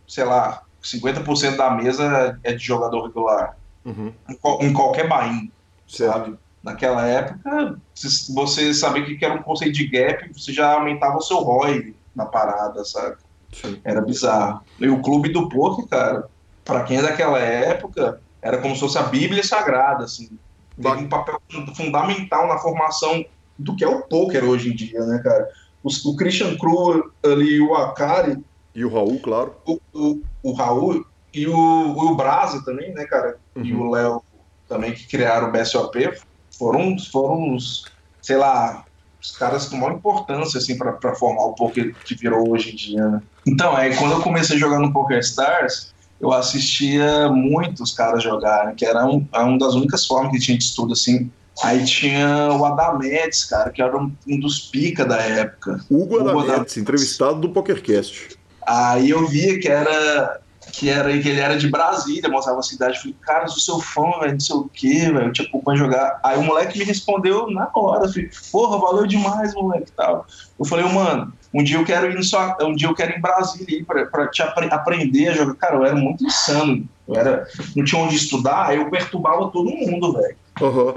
sei lá, 50% da mesa é de jogador regular. Uhum. Em, qualquer bain, sabe? Naquela época, você sabia que era um conceito de gap, você já aumentava o seu ROI na parada, sabe? Sim. Era bizarro. E o clube do poker, cara, para quem é daquela época, era como se fosse a Bíblia Sagrada, assim. Teve um papel fundamental na formação do que é o poker hoje em dia, né, cara? O, o Christian Cruel ali, o Akari. E o Raul, claro. O, o, o Raul e o, o Brasa também, né, cara? Uhum. E o Léo também, que criaram o BSOP, foram, foram os, sei lá, os caras com maior importância assim para formar o poker que virou hoje em dia. Né? Então, é quando eu comecei a jogar no Poker Stars, eu assistia muitos caras jogarem, que era um, uma das únicas formas que tinha de estudo assim. Aí tinha o Adametes, cara, que era um, um dos pica da época. Hugo, Hugo entrevistado do PokerCast. Aí eu via que era que era que ele era de Brasília, mostrava a cidade. Eu falei, cara, eu sou seu fã, velho, não sei o quê, velho, eu te acompanho jogar. Aí o moleque me respondeu na hora, falei, porra, valeu demais, moleque, tal. Eu falei, mano, um dia eu quero ir só, um dia eu quero ir em Brasília para pra, te apre aprender a jogar. Cara, eu era muito insano. Eu era, não tinha onde estudar, aí eu perturbava todo mundo, velho. Uhum.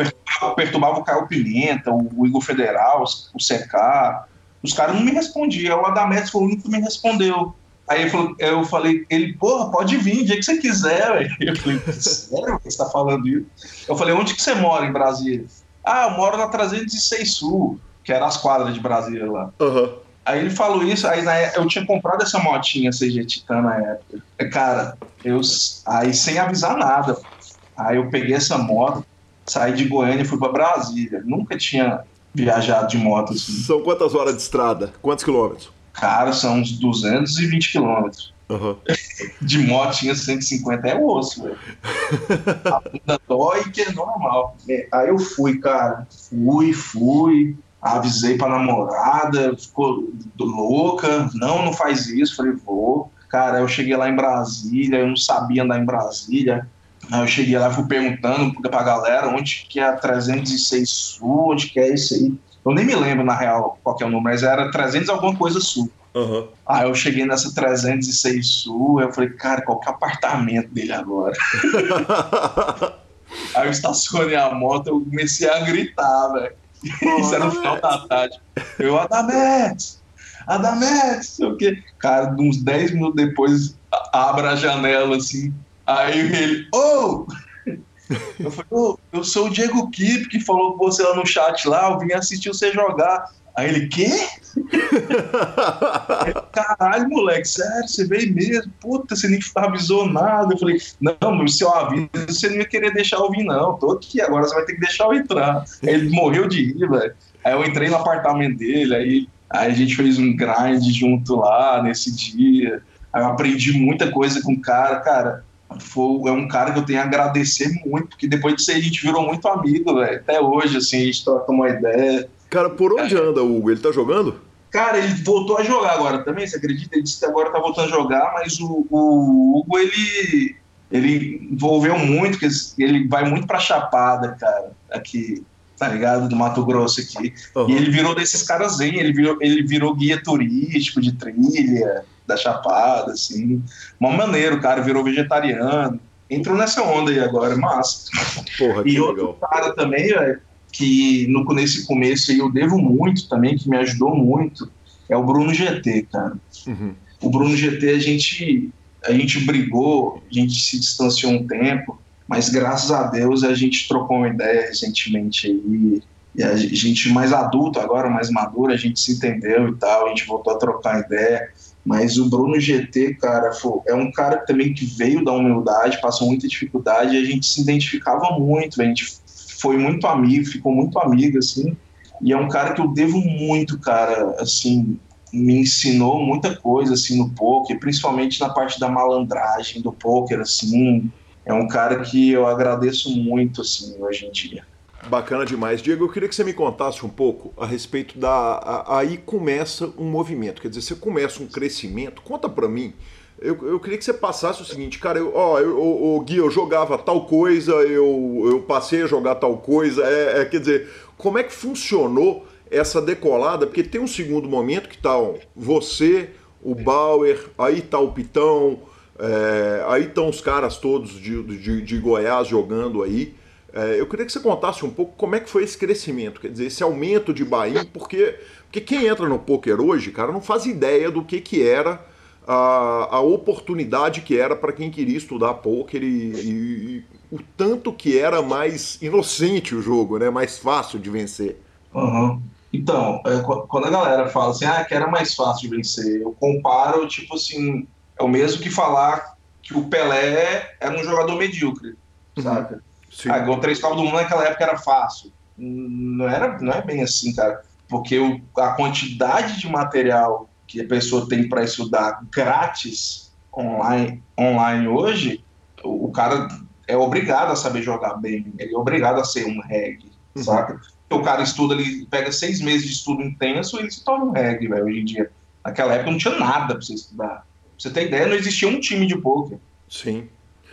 Perturbava o Caio Pimenta, o Igor Federal, o CK. Os caras não me respondiam. O Adametes foi o único que me respondeu. Aí eu falei, ele, porra, pode vir, o dia que você quiser, velho. Eu falei, sério que você tá falando isso? Eu falei, onde que você mora em Brasília? Ah, eu moro na 306 Sul, que era as quadras de Brasília lá. Uhum. Aí ele falou isso, aí na, eu tinha comprado essa motinha CG Titan na época. Cara, eu, aí sem avisar nada. Aí eu peguei essa moto, saí de Goiânia e fui para Brasília. Nunca tinha viajado de moto assim. São quantas horas de estrada? Quantos quilômetros? Cara, são uns 220 quilômetros. Uhum. De motinha 150 é osso, velho. A bunda dói que é normal. Aí eu fui, cara. Fui, fui. Avisei pra namorada, ficou louca. Não, não faz isso. Falei, vou. Cara, eu cheguei lá em Brasília, eu não sabia andar em Brasília. Aí eu cheguei lá, fui perguntando pra galera onde que é a 306 Sul, onde que é isso aí. Eu nem me lembro, na real, qual que é o número, mas era 300 alguma coisa sul. Uhum. Aí eu cheguei nessa 306 sul, eu falei, cara, qual que é o apartamento dele agora? Aí eu estacionei a moto, eu comecei a gritar, velho. Isso era no final da tarde. Eu, Adametes! Adametes! Sei o quê. Cara, uns 10 minutos depois, abre a janela assim, Aí ele, oh! Eu falei, oh, eu sou o Diego Kip que falou com você lá no chat lá, eu vim assistir você jogar. Aí ele, quê? Caralho, moleque, sério, você veio mesmo? Puta, você nem avisou nada. Eu falei, não, mas se eu aviso, você não ia querer deixar eu vir, não. Tô aqui, agora você vai ter que deixar eu entrar. Aí ele morreu de rir, velho. Aí eu entrei no apartamento dele, aí, aí a gente fez um grind junto lá nesse dia. Aí eu aprendi muita coisa com o cara, cara. Foi, é um cara que eu tenho a agradecer muito, porque depois disso aí a gente virou muito amigo, velho. Até hoje, assim, a gente troca uma ideia. Cara, por onde é. anda o Hugo? Ele tá jogando? Cara, ele voltou a jogar agora também, você acredita? Ele disse que agora tá voltando a jogar, mas o, o Hugo, ele, ele envolveu muito, que ele vai muito pra Chapada, cara, aqui, tá ligado? Do Mato Grosso aqui. Uhum. E ele virou desses caras aí, ele virou, ele virou guia turístico de trilha da Chapada, assim. Mó maneiro, cara, virou vegetariano. Entrou nessa onda aí agora, mas. Porra, que e legal. outro cara também, velho, que no, nesse começo eu devo muito também, que me ajudou muito, é o Bruno GT, cara. Uhum. O Bruno GT, a gente, a gente brigou, a gente se distanciou um tempo, mas graças a Deus a gente trocou uma ideia recentemente aí. E a gente mais adulto agora, mais maduro, a gente se entendeu e tal, a gente voltou a trocar ideia. Mas o Bruno GT, cara, é um cara também que veio da humildade, passou muita dificuldade e a gente se identificava muito, a gente foi muito amigo, ficou muito amigo, assim. E é um cara que eu devo muito, cara, assim, me ensinou muita coisa, assim, no poker, principalmente na parte da malandragem do poker, assim. É um cara que eu agradeço muito, assim, hoje em dia. Bacana demais. Diego, eu queria que você me contasse um pouco a respeito da. Aí começa um movimento, quer dizer, você começa um crescimento. Conta para mim eu, eu queria que você passasse o seguinte, cara, eu, ó, eu, o Gui, eu jogava tal coisa, eu, eu passei a jogar tal coisa, é, é, quer dizer, como é que funcionou essa decolada? Porque tem um segundo momento que tá você, o Bauer, aí tá o Pitão, é, aí estão os caras todos de, de, de Goiás jogando aí. É, eu queria que você contasse um pouco como é que foi esse crescimento, quer dizer, esse aumento de Bahia, porque, porque quem entra no poker hoje, cara, não faz ideia do que, que era a, a oportunidade que era para quem queria estudar poker e, e, e, o tanto que era mais inocente o jogo, né? Mais fácil de vencer. Uhum. Então, é, quando a galera fala assim, ah, que era mais fácil de vencer, eu comparo, tipo assim, é o mesmo que falar que o Pelé era um jogador medíocre, uhum. sabe? Sim. Ah, três Copas do Mundo naquela época era fácil. Não, era, não é bem assim, cara. Porque o, a quantidade de material que a pessoa tem para estudar grátis online, online hoje, o, o, cara é obrigado a saber jogar bem, ele é obrigado a ser um reggae, uhum. saca? O cara estuda, ele pega seis meses de estudo intenso e ele se torna um reggae, velho, hoje em dia. Naquela época não tinha nada para você estudar. Pra você ter ideia, não existia um time de poker. Sim.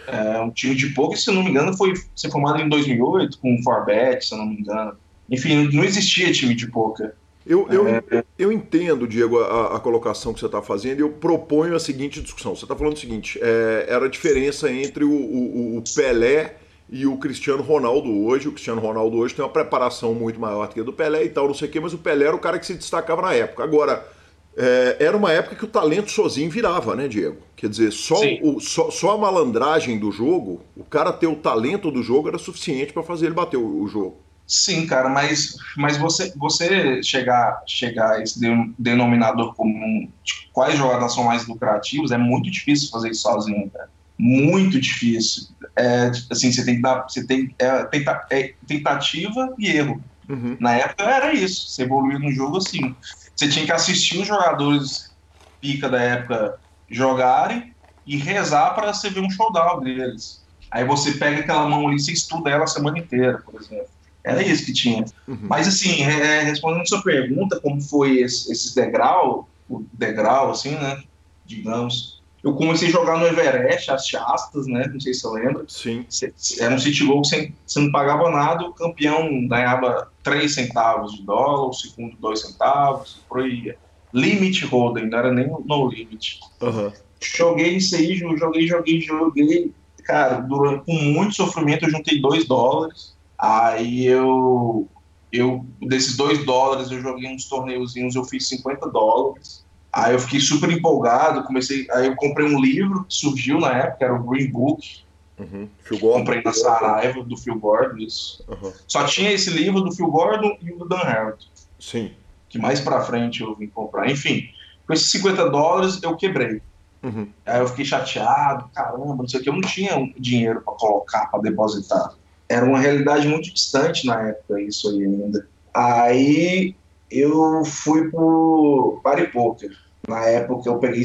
É, um time de poker, se não me engano, foi ser formado em 2008 com o Forbet, se eu não me engano. Enfim, não existia time de poker. Eu, eu, é. eu entendo, Diego, a, a colocação que você está fazendo e eu proponho a seguinte discussão. Você está falando o seguinte: é, era a diferença entre o, o, o, Pelé e o Cristiano Ronaldo hoje. O Cristiano Ronaldo hoje tem uma preparação muito maior do que a do Pelé e tal, não sei o quê, mas o Pelé era o cara que se destacava na época. Agora, é, era uma época que o talento sozinho virava, né, Diego? Quer dizer, só, o, só, só, a malandragem do jogo, o cara ter o talento do jogo era suficiente para fazer ele bater o, o jogo. Sim, cara, mas, mas você, você chegar, chegar a esse denominador comum de quais jogadas são mais lucrativos é muito difícil fazer isso sozinho, cara. Muito difícil. É, assim, você tem que dar. Você tem, é, tenta, é tentativa e erro. Uhum. Na época era isso. Você evoluiu no jogo assim. Você tinha que assistir os jogadores pica da época jogarem e rezar para você ver um showdown deles. Aí você pega aquela mão ali e você estuda ela a semana inteira, por exemplo. Era isso que tinha. Uhum. Mas, assim, é, respondendo a sua pergunta, como foi esse, esses degrau, o degrau, assim, né? Digamos. Eu comecei a jogar no Everest, as Chastas, né? Não sei se você lembra. Sim. Era um City Gold sem você não pagava nada, o campeão ganhava 3 centavos de dólar, o segundo 2 centavos, por aí. Limit Hold'em, não era nem no limit. Uhum. Joguei isso aí, joguei, joguei, joguei. Cara, durante, com muito sofrimento eu juntei 2 dólares Aí eu, eu, desses 2 dólares, eu joguei uns torneiozinhos, eu fiz 50 dólares. Aí eu fiquei super empolgado, comecei, aí eu comprei um livro que surgiu na época, era o Green Book, Uhum. Comprei na Saraiva do Phil Gordon, isso. Uhum. Só tinha esse livro do Phil Gordon e o do Dan Harrington. Sim. Que mais pra frente eu vim comprar. Enfim, com esses 50 dólares eu quebrei. Uhum. Aí eu fiquei chateado, caramba, não sei o que. Eu não tinha um dinheiro para colocar, para depositar. Era uma realidade muito distante na época, isso aí ainda. Aí eu fui pro Party Poker. Na época eu peguei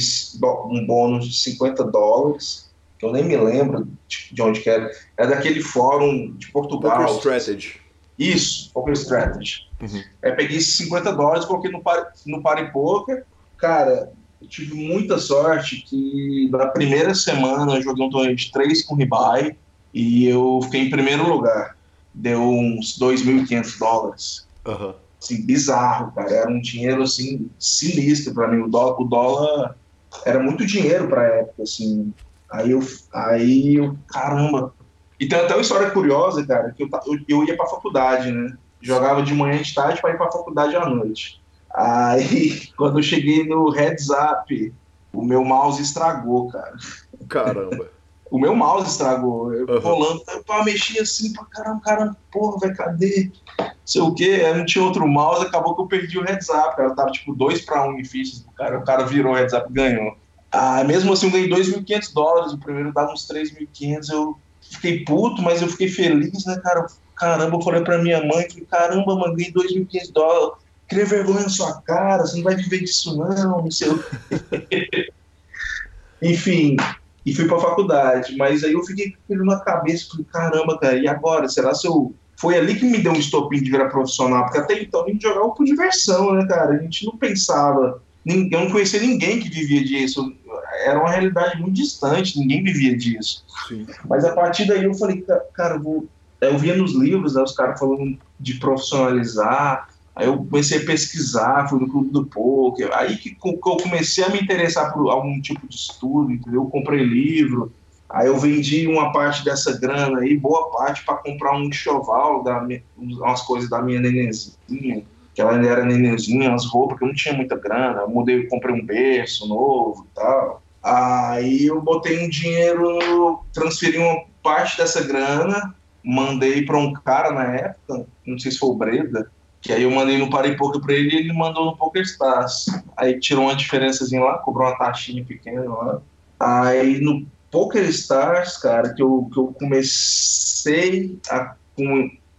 um bônus de 50 dólares, que eu nem me lembro de onde que era. Era daquele fórum de Portugal. Poker Strategy. Isso, Poker Strategy. Uhum. Aí peguei esses 50 dólares, coloquei no, par, no Party Poker. Cara, eu tive muita sorte que na primeira semana eu joguei um torneio de 3 com ribai e eu fiquei em primeiro lugar. Deu uns 2.500 dólares. Uhum. Assim, bizarro, cara. Era um dinheiro, assim, sinistro para mim. O dólar, o dólar era muito dinheiro pra época, assim. Aí eu, aí eu, caramba. E tem até uma história curiosa, cara, que eu, eu, eu ia pra faculdade, né? Jogava de manhã de tarde para ir pra faculdade à noite. Aí, quando eu cheguei no heads up, o meu mouse estragou, cara. Caramba. O meu mouse estragou. Eu uhum. rolando, eu mexia assim pra caramba, caramba, porra, vai, cadê? Não sei o quê, aí não tinha outro mouse, acabou que eu perdi o heads up, cara. Eu tava tipo 2 para 1 um em fichas do cara, o cara virou o heads up e ganhou. Ah, mesmo assim, eu ganhei 2.500 dólares, o primeiro dava uns 3.500, eu fiquei puto, mas eu fiquei feliz, né, cara? Caramba, eu falei pra minha mãe, falei, caramba, mano, ganhei 2.500 dólares cria vergonha na sua cara, você não vai viver disso não, não sei o Enfim, e fui pra faculdade, mas aí eu fiquei com aquilo na cabeça, falei, caramba, cara, e agora? Será se eu... Foi ali que me deu um estopim de virar profissional, porque até então a gente jogava por diversão, né, cara? A gente não pensava, eu não conhecia ninguém que vivia disso, era uma realidade muito distante, ninguém vivia disso. Sim. Mas a partir daí eu falei, cara, eu, vou... eu via nos livros, né, os caras falando de profissionalizar, Aí eu comecei a pesquisar, fui no clube do poker. Aí que eu comecei a me interessar por algum tipo de estudo, entendeu? Eu comprei livro. Aí eu vendi uma parte dessa grana aí, boa parte, para comprar um enxoval, da, umas coisas da minha nenenzinha, que ela ainda era nenenzinha, umas roupas que eu não tinha muita grana. Eu mudei, comprei um berço novo e tal. Aí eu botei um dinheiro, transferi uma parte dessa grana, mandei para um cara na época, não sei se foi o Breda, que aí eu mandei no Parei Poker pra ele e ele mandou no PokerStars. Aí tirou uma diferençazinha lá, cobrou uma taxinha pequena lá. Aí no PokerStars, cara, que eu, que eu comecei a,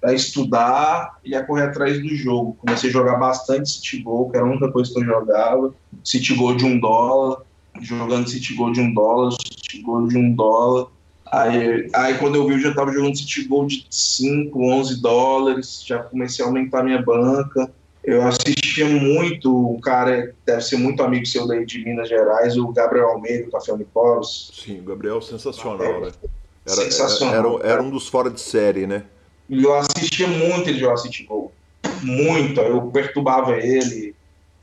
a estudar e a correr atrás do jogo. Comecei a jogar bastante City Goal, que era a única coisa que eu jogava. City Goal de um dólar, jogando City Goal de um dólar, City Goal de um dólar. Aí, aí quando eu vi, eu já estava jogando City Gold de 5, 11 dólares, já comecei a aumentar minha banca. Eu assistia muito, um cara deve ser muito amigo seu daí de Minas Gerais, o Gabriel Almeida, do Café Unicoros. Sim, o Gabriel sensacional, é, né? Era, sensacional. Era, era, um dos fora de série, né? Eu assistia muito ele jogar City Gold. Muito, eu perturbava ele,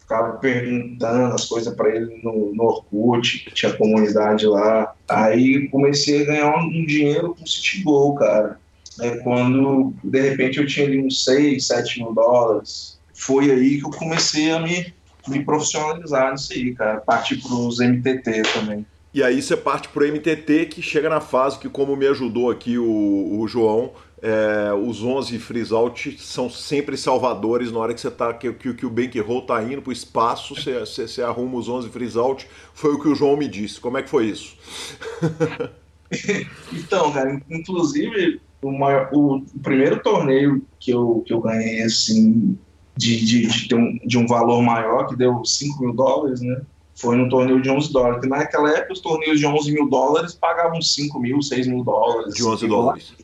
ficava perguntando as coisas para ele no, no Orkut, tinha comunidade lá. Aí comecei a ganhar um, dinheiro com o Citygol, cara. É quando, de repente, eu tinha ali uns 6, 7 mil dólares. Foi aí que eu comecei a me, me profissionalizar nisso aí, cara. Partir para os MTT também. E aí você parte para o MTT que chega na fase que, como me ajudou aqui o, o João, é, os 11 freeze out são sempre salvadores na hora que você tá que, que, que o bankroll tá indo para o espaço, você, você, você, arruma os 11 freeze out. Foi o que o João me disse. Como é que foi isso? então, cara, inclusive o, maior, o, primeiro torneio que eu, que eu ganhei assim de, de, de, um, de um valor maior, que deu 5 mil dólares, né? Foi no torneio de 11 dólares. Porque naquela época os torneios de 11 mil dólares pagavam 5 mil, 6 mil dólares. De 11 dólares.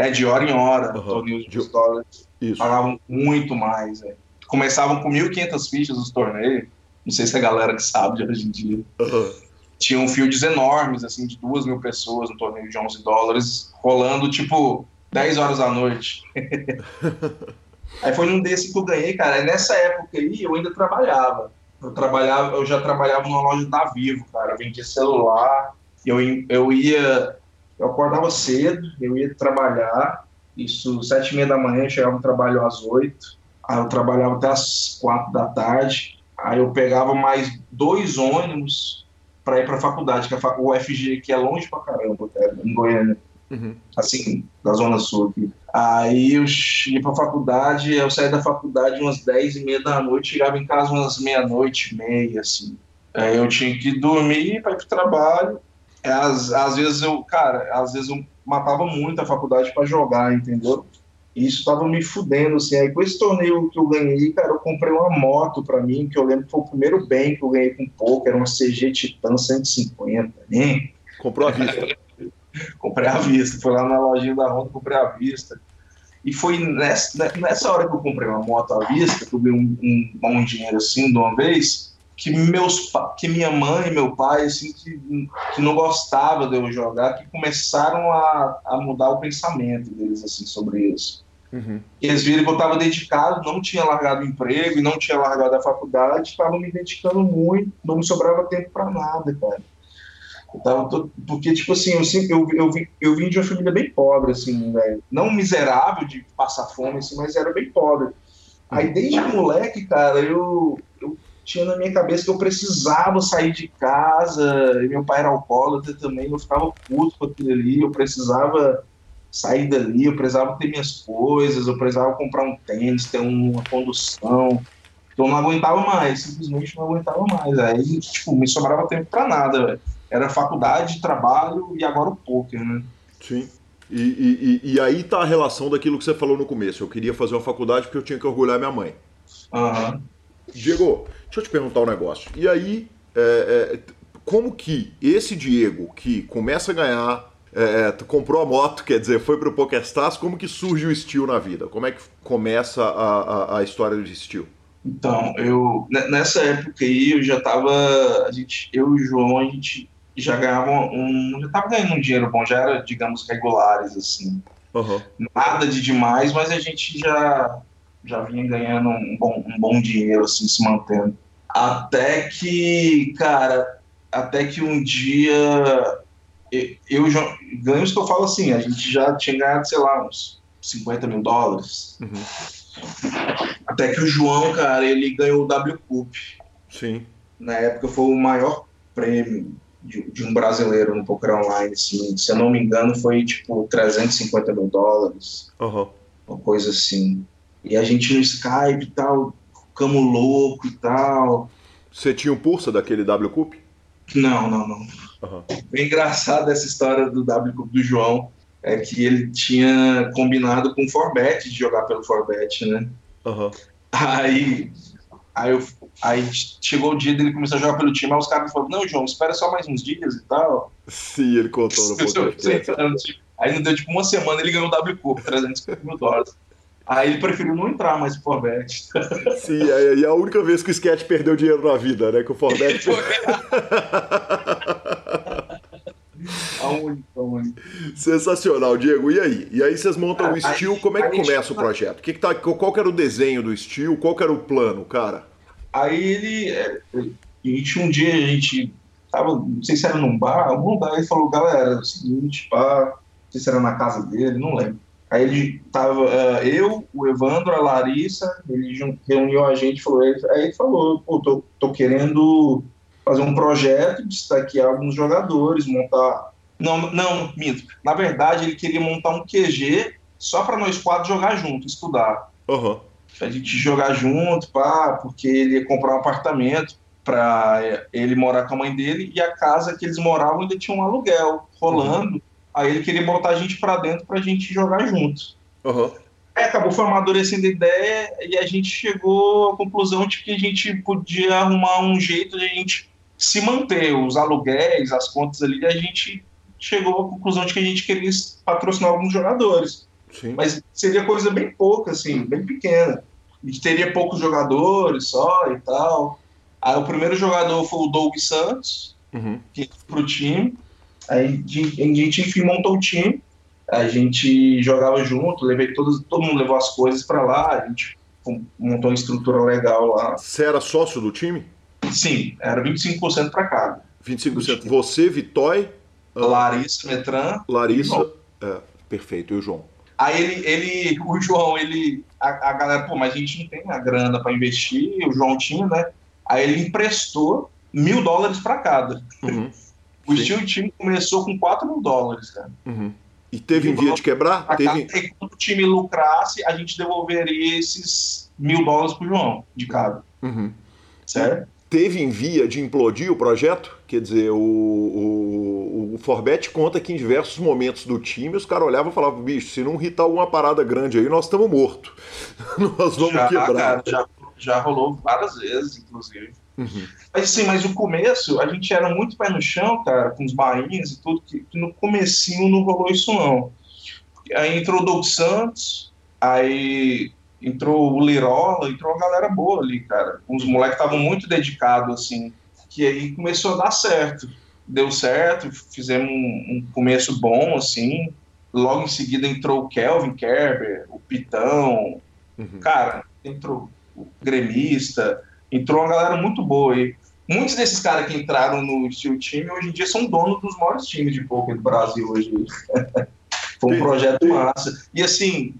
É, de hora em hora, uhum. torneios de dólares. Isso. Pagavam muito mais. É. Começavam com 1.500 fichas os torneios. Não sei se a galera que sabe de hoje em dia. Uhum. Tinham fields enormes, assim, de duas mil pessoas no torneio de 11 dólares, rolando, tipo, 10 horas da noite. aí foi num desse que eu ganhei, cara. E nessa época aí, eu ainda trabalhava. Eu trabalhava, eu já trabalhava numa loja da Vivo, cara. Eu vendia celular, eu, eu ia eu acordava cedo, eu ia trabalhar, isso sete e meia da manhã, eu chegava no trabalho às oito, aí eu trabalhava até às quatro da tarde, aí eu pegava mais dois ônibus para ir para a faculdade, que a UFG que é longe pra caramba, cara, em Goiânia. Uhum. Assim, da Zona Sul aqui. Aí eu ia pra faculdade, eu saí da faculdade umas 10 e meia da noite, chegava em casa umas meia-noite, meia, assim. Aí eu tinha que dormir para ir pro trabalho. Às, às vezes eu, cara, às vezes eu matava muito a faculdade para jogar, entendeu? E isso tava me fudendo, assim. Aí com esse torneio que eu ganhei, cara, eu comprei uma moto para mim, que eu lembro que foi o primeiro bem que eu ganhei com pouco, era uma CG Titan 150, né? Comprou à vista. comprei à vista. Foi lá na lojinha da Honda, comprei à vista. E foi nessa, nessa hora que eu comprei uma moto à vista, que eu ganhei um, um bom dinheiro assim de uma vez, que meus que minha mãe e meu pai assim que, que não gostava de eu jogar que começaram a, a mudar o pensamento deles assim sobre isso. Uhum. eles viram que eu estava dedicado não tinha largado o emprego e não tinha largado a faculdade estava me dedicando muito não me sobrava tempo para nada cara. Tava porque tipo assim eu sempre eu, eu, vim, eu vim de uma família bem pobre assim velho. Não miserável de passar fome assim mas era bem pobre. Aí desde moleque cara eu tinha na minha cabeça que eu precisava sair de casa, e meu pai era alcoólatra também, eu ficava puto com aquilo ali, eu precisava sair dali, eu precisava ter minhas coisas, eu precisava comprar um tênis, ter uma condução, então eu não aguentava mais, simplesmente não aguentava mais, aí, tipo, me sobrava tempo pra nada, véio. era faculdade, trabalho e agora o poker, né? Sim. E, e, e, aí tá a relação daquilo que você falou no começo. Eu queria fazer uma faculdade porque eu tinha que orgulhar minha mãe. Aham. Uhum. Diego, deixa eu te perguntar um negócio. E aí, é, é, como que esse Diego, que começa a ganhar, é, é comprou a moto, quer dizer, foi pro PokerStars, como que surge o Steel na vida? Como é que começa a, a, a história do Steel? Então, eu nessa época aí eu já tava, a gente, eu e o João, a gente já ganhava um, já tava ganhando um dinheiro bom, já era, digamos, regulares assim. Uhum. Nada de demais, mas a gente já já vinha ganhando um bom, um bom dinheiro, assim, se mantendo. Até que, cara, até que um dia eu, já, ganhos que eu falo assim, a gente já tinha ganhado, sei lá, uns 50 mil dólares. Uhum. Até que o João, cara, ele ganhou o W Cup. Sim. Na época foi o maior prêmio de, de, um brasileiro no poker online, assim, se eu não me engano, foi tipo 350 mil dólares. Uhum. Uma coisa assim. E a gente no Skype e tal, ficamos louco e tal. Você tinha um pulsa daquele W Cup? Não, não, não. Uhum. É engraçado essa história do W Cup do João. É que ele tinha combinado com o Forbet de jogar pelo Forbet, né? Uhum. Aí, aí, eu, aí chegou o dia dele começar a jogar pelo time, aí os caras falaram, não, João, espera só mais uns dias e tal. Sim, ele contou no podcast. Aí não deu tipo uma semana, ele ganhou o W Cup, 350 mil dólares. Aí ele preferiu não entrar mais pro Forbet. Sim, aí é a única vez que o Sketch perdeu dinheiro na vida, né? Que o Forbet. a única, a única. Sensacional, Diego. E aí? E aí vocês montam o Steel, como é que começa o projeto? Que que tá, qual que era o desenho do Steel? Qual que era o plano, cara? Aí ele. É, a gente, um dia a gente tava, não sei se era num bar, algum bar, ele falou, galera, é o seguinte, pá, não sei se era na casa dele, não lembro. Aí ele tava, uh, eu, o Evandro, a Larissa, ele reuniu a gente, falou, aí ele falou, pô, tô, tô querendo fazer um projeto, destaquear alguns jogadores, montar. Não, não, minto. Na verdade, ele queria montar um QG só para nós quatro jogar junto, estudar. Uhum. A gente jogar junto, pá, porque ele ia comprar um apartamento para ele morar com a mãe dele e a casa que eles moravam ainda tinha um aluguel rolando. Uhum. Aí ele queria botar a gente para dentro para a gente jogar junto. Uhum. Aí acabou foi amadurecendo a ideia e a gente chegou à conclusão de que a gente podia arrumar um jeito de a gente se manter, os aluguéis, as contas ali, a gente chegou à conclusão de que a gente queria patrocinar alguns jogadores. Sim. Mas seria coisa bem pouca, assim, bem pequena. A gente teria poucos jogadores só e tal. Aí o primeiro jogador foi o Doug Santos, uhum. que para o time. Aí a gente, enfim, montou o time, a gente jogava junto, levei todos, todo mundo levou as coisas para lá, a gente montou uma estrutura legal lá. Você era sócio do time? Sim, era 25% para cada. 25%. Você, Vitói? Larissa Metran. Larissa. É, perfeito. E o João? Aí ele, ele o João, ele, a, a galera, pô, mas a gente não tem a grana para investir, o João tinha, né? Aí ele emprestou mil dólares para cada. Uhum. O Sim. Steel Team começou com 4 mil dólares, cara. Uhum. E teve em via de quebrar? Teve... E quando o time lucrasse, a gente devolveria esses mil dólares pro João, de cada. Uhum. Certo? Teve em via de implodir o projeto? Quer dizer, o, o, o Forbet conta que em diversos momentos do time os caras olhavam e falavam, bicho, se não irritar alguma parada grande aí, nós estamos mortos. nós vamos já, quebrar. Cara, já, já rolou várias vezes, inclusive. Uhum. Mas sim, mas o começo, a gente era muito pé no chão, cara, com os bainhas e tudo, que, que no comecinho não rolou isso não. Aí entrou o Doug Santos, aí entrou o Lirola, entrou uma galera boa ali, cara. Os moleques estavam muito dedicados, assim, que aí começou a dar certo. Deu certo, fizemos um, um começo bom, assim. Logo em seguida entrou o Kelvin Kerber, o Pitão, uhum. cara, entrou o gremista, entrou uma galera muito boa aí. Muitos desses caras que entraram no Steel Team hoje em dia são donos dos maiores times de poker do Brasil hoje. Foi um projeto massa. E assim,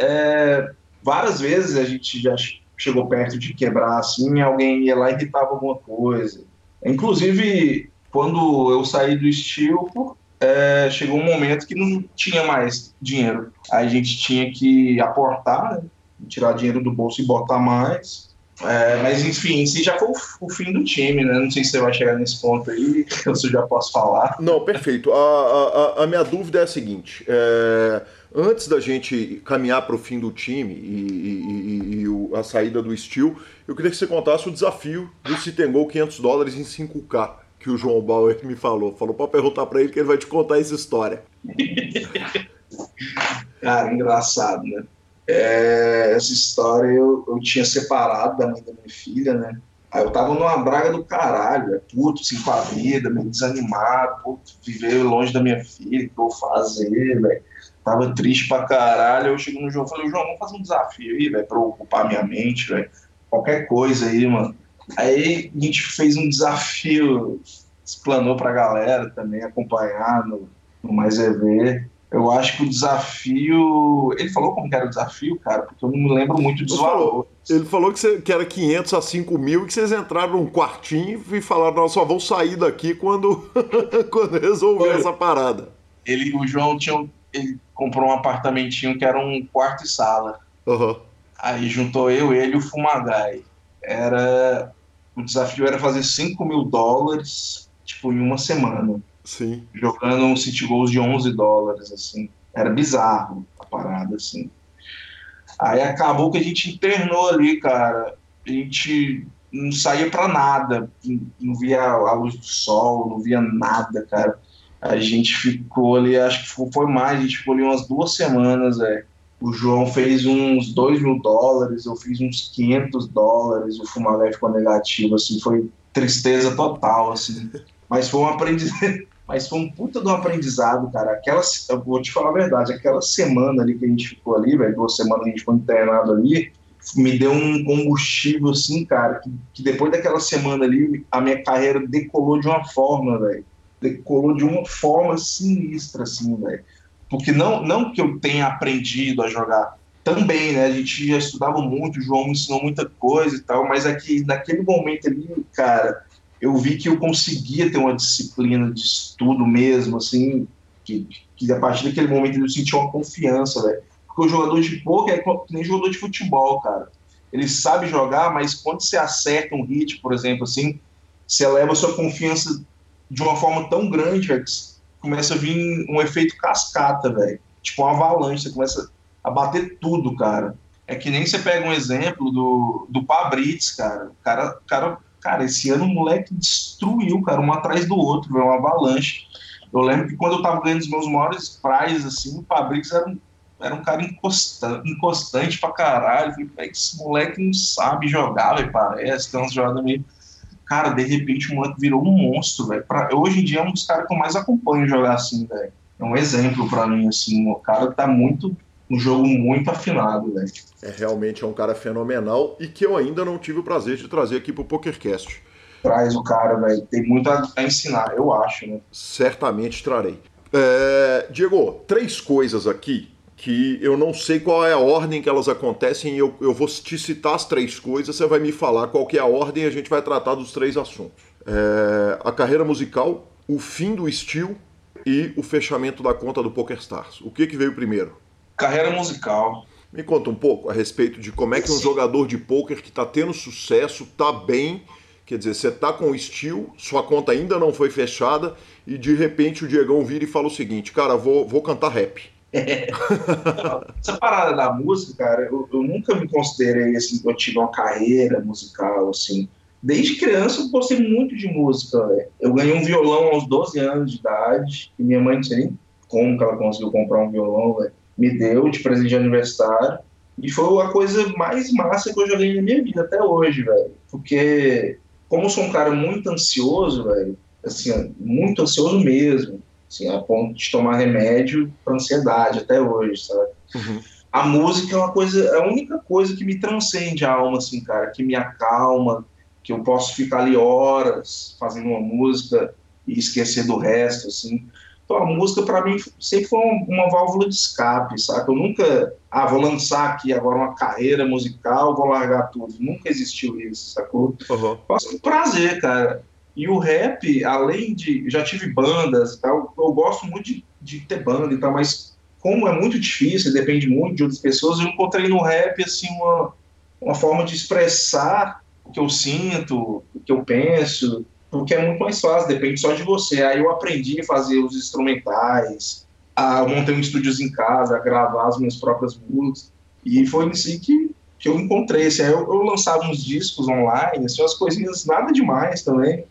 é, várias vezes a gente já chegou perto de quebrar assim, alguém ia lá e irritava alguma coisa. Inclusive, quando eu saí do Steel, é, chegou um momento que não tinha mais dinheiro. Aí a gente tinha que aportar, né? tirar dinheiro do bolso e botar mais. É, mas enfim, se já foi o, o, fim do time, né? Não sei se você vai chegar nesse ponto aí, eu já posso falar. Não, perfeito. A, a, a minha dúvida é a seguinte: é, antes da gente caminhar para o fim do time e, e, e, e, a saída do Steel, eu queria que você contasse o desafio do Citengol 500 dólares em 5K, que o João Bauer me falou. Falou para perguntar para ele que ele vai te contar essa história. Cara, engraçado, né? É, essa história eu, eu tinha separado da mãe da minha filha, né? Aí eu tava numa braga do caralho, é puto, assim, com a vida, meio desanimado, puto, viver longe da minha filha, o que eu vou fazer, velho? Tava triste pra caralho. Eu chego no João e falei, João, vamos fazer um desafio aí, velho, pra ocupar minha mente, velho. Qualquer coisa aí, mano. Aí a gente fez um desafio, explanou pra galera também acompanhar no, no Mais EV. Eu acho que o desafio. Ele falou como que era o desafio, cara, porque eu não me lembro muito dos valores. Ele falou que, você, que era 500 a 5 mil e que vocês entraram num quartinho e falaram: nós só vamos sair daqui quando, quando resolver Foi. essa parada. Ele, o João tinha, ele comprou um apartamentinho que era um quarto e sala. Uhum. Aí juntou eu, ele e o Fumagai. Era. O desafio era fazer 5 mil dólares, tipo, em uma semana. Sim. Jogando um City Goals de 11 dólares, assim. Era bizarro a parada, assim. Aí acabou que a gente internou ali, cara. A gente não saía para nada, não via a luz do sol, não via nada, cara. A gente ficou ali, acho que foi mais, a gente ficou ali umas duas semanas, é. O João fez uns 2 mil dólares, eu fiz uns 500 dólares, o Fumalé ficou negativo, assim, foi tristeza total, assim. Mas foi um aprendizado, mas foi um puta do aprendizado, cara. Aquela, vou te falar a verdade, aquela semana ali que a gente ficou ali, velho, duas semanas a gente ficou internado ali, me deu um combustível, assim, cara, que, que depois daquela semana ali, a minha carreira decolou de uma forma, velho. Decolou de uma forma sinistra, assim, velho. Porque não, não que eu tenha aprendido a jogar, também, né? A gente já estudava muito, o João me ensinou muita coisa e tal, mas aqui, é naquele momento ali, cara, eu vi que eu conseguia ter uma disciplina de estudo mesmo, assim, que, que a partir daquele momento eu senti uma confiança, velho. Porque o jogador de poker é nem jogador de futebol, cara. Ele sabe jogar, mas quando você acerta um hit, por exemplo, assim, você eleva a sua confiança de uma forma tão grande, velho, que começa a vir um efeito cascata, velho. Tipo uma avalanche, você começa a bater tudo, cara. É que nem você pega um exemplo do, do Pabritz, cara. O cara, cara Cara, esse ano o moleque destruiu, cara, um atrás do outro, veio uma avalanche. Eu lembro que quando eu tava ganhando os meus maiores prizes, assim, o Fabrics era um, era um cara inconstante, inconstante pra caralho. Eu falei, esse moleque não sabe jogar, velho, parece, tem umas jogadas meio. Cara, de repente o moleque virou um monstro, velho. Hoje em dia é um dos caras que eu mais acompanho jogar assim, velho. É um exemplo para mim, assim. O cara tá muito um jogo muito afinado, né? É realmente é um cara fenomenal e que eu ainda não tive o prazer de trazer aqui pro PokerCast. Traz o cara, velho. Tem muito a, ensinar, eu acho, né? Certamente trarei. É, Diego, três coisas aqui que eu não sei qual é a ordem que elas acontecem. Eu, eu vou te citar as três coisas, você vai me falar qual que é a ordem e a gente vai tratar dos três assuntos. É, a carreira musical, o fim do Steel e o fechamento da conta do PokerStars. O que, que veio primeiro? Carreira musical. Me conta um pouco a respeito de como é que um jogador de poker que está tendo sucesso, está bem, quer dizer, você está com o Steel, sua conta ainda não foi fechada e de repente o Diegão vira e fala o seguinte, cara, vou, vou cantar rap. Essa parada da música, cara, eu, eu, nunca me considerei assim, eu tive uma carreira musical, assim. Desde criança eu gostei muito de música, véio. Eu ganhei um violão aos 12 anos de idade, e minha mãe não sei nem como que ela conseguiu comprar um violão, véio. Me deu de presente de aniversário. E foi a coisa mais massa que eu joguei na minha vida até hoje, velho. Porque, como eu sou um cara muito ansioso, velho, assim, muito ansioso mesmo assim, a ponto de tomar remédio para ansiedade até hoje, sabe? Uhum. A música é uma coisa, é a única coisa que me transcende a alma, assim, cara, que me acalma, que eu posso ficar ali horas fazendo uma música e esquecer do resto, assim. Então a música para mim sempre foi uma, válvula de escape, sabe? Eu nunca, ah, vou lançar aqui agora uma carreira musical, vou largar tudo. Nunca existiu isso, sacou? Uhum. Faço um prazer, cara. E o rap, além de. Já tive bandas e tal, eu gosto muito de, de ter banda e tal, mas como é muito difícil, depende muito de outras pessoas, eu encontrei no rap assim uma, uma forma de expressar o que eu sinto, o que eu penso, porque é muito mais fácil, depende só de você. Aí eu aprendi a fazer os instrumentais, a montar um estúdios em casa, a gravar as minhas próprias músicas, e foi assim que, que eu encontrei. Assim, eu, eu lançava uns discos online, assim, umas coisinhas nada demais também.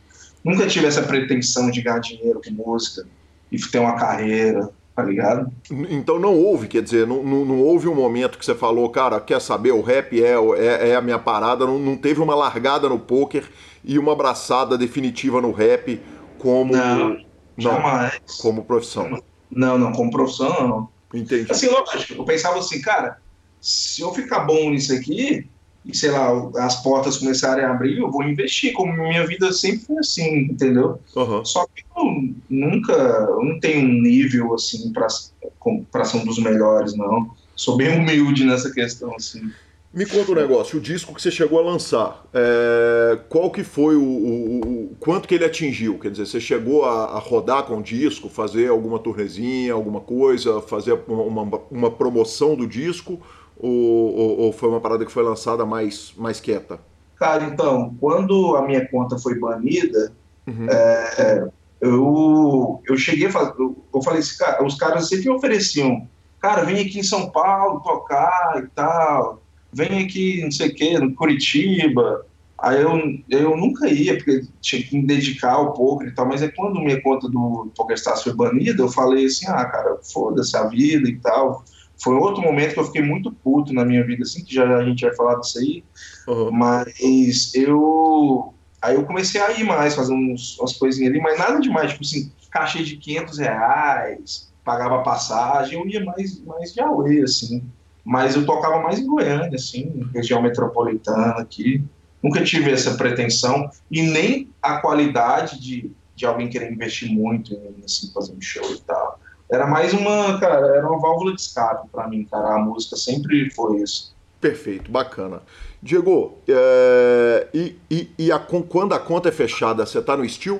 Nunca tive essa pretensão de ganhar dinheiro com música e ter uma carreira, tá ligado? Então não houve, quer dizer, não, não, não, houve um momento que você falou, cara, quer saber, o rap é, é, é a minha parada, não, não, teve uma largada no poker e uma abraçada definitiva no rap como. Não, jamais. Como profissão. Não, não, como profissão não. Entendi. Assim, lógico, eu pensava assim, cara, se eu ficar bom nisso aqui, e sei lá, as portas começarem a abrir, eu vou investir, como minha vida sempre foi assim, entendeu? Uhum. Só que eu nunca, eu não tenho um nível assim para ser um dos melhores, não. Sou bem humilde nessa questão, assim. Me conta um negócio, o disco que você chegou a lançar, é, qual que foi o, o, o, quanto que ele atingiu? Quer dizer, você chegou a, a rodar com o disco, fazer alguma turnezinha, alguma coisa, fazer uma, uma, uma promoção do disco? Ou, ou, ou, foi uma parada que foi lançada mais, mais quieta? Cara, então, quando a minha conta foi banida, uhum. é, eu, eu cheguei a fazer. Eu, eu falei assim, cara, os caras sempre ofereciam, cara, vem aqui em São Paulo tocar e tal, vem aqui, não sei o quê, no Curitiba. Aí eu, eu nunca ia, porque tinha que me dedicar ao poker e tal, mas é quando minha conta do PokerStars foi banida, eu falei assim, ah, cara, foda-se a vida e tal foi outro momento que eu fiquei muito puto na minha vida, assim, que já a gente vai falar disso aí. Uhum. Mas eu. Aí eu comecei a ir mais, fazer uns, umas coisinhas ali, mas nada demais, tipo assim, cachê de 500 reais, pagava passagem, eu ia mais, mais de Aue, assim. Mas eu tocava mais em Goiânia, assim, região metropolitana aqui. Nunca tive essa pretensão e nem a qualidade de, de alguém querer investir muito em assim, fazer um show e tal era mais uma, cara, era uma válvula de escape para mim, cara. A música sempre foi isso. Perfeito, bacana. Diego, é, e, e, e a, quando a conta é fechada, você tá no Steel?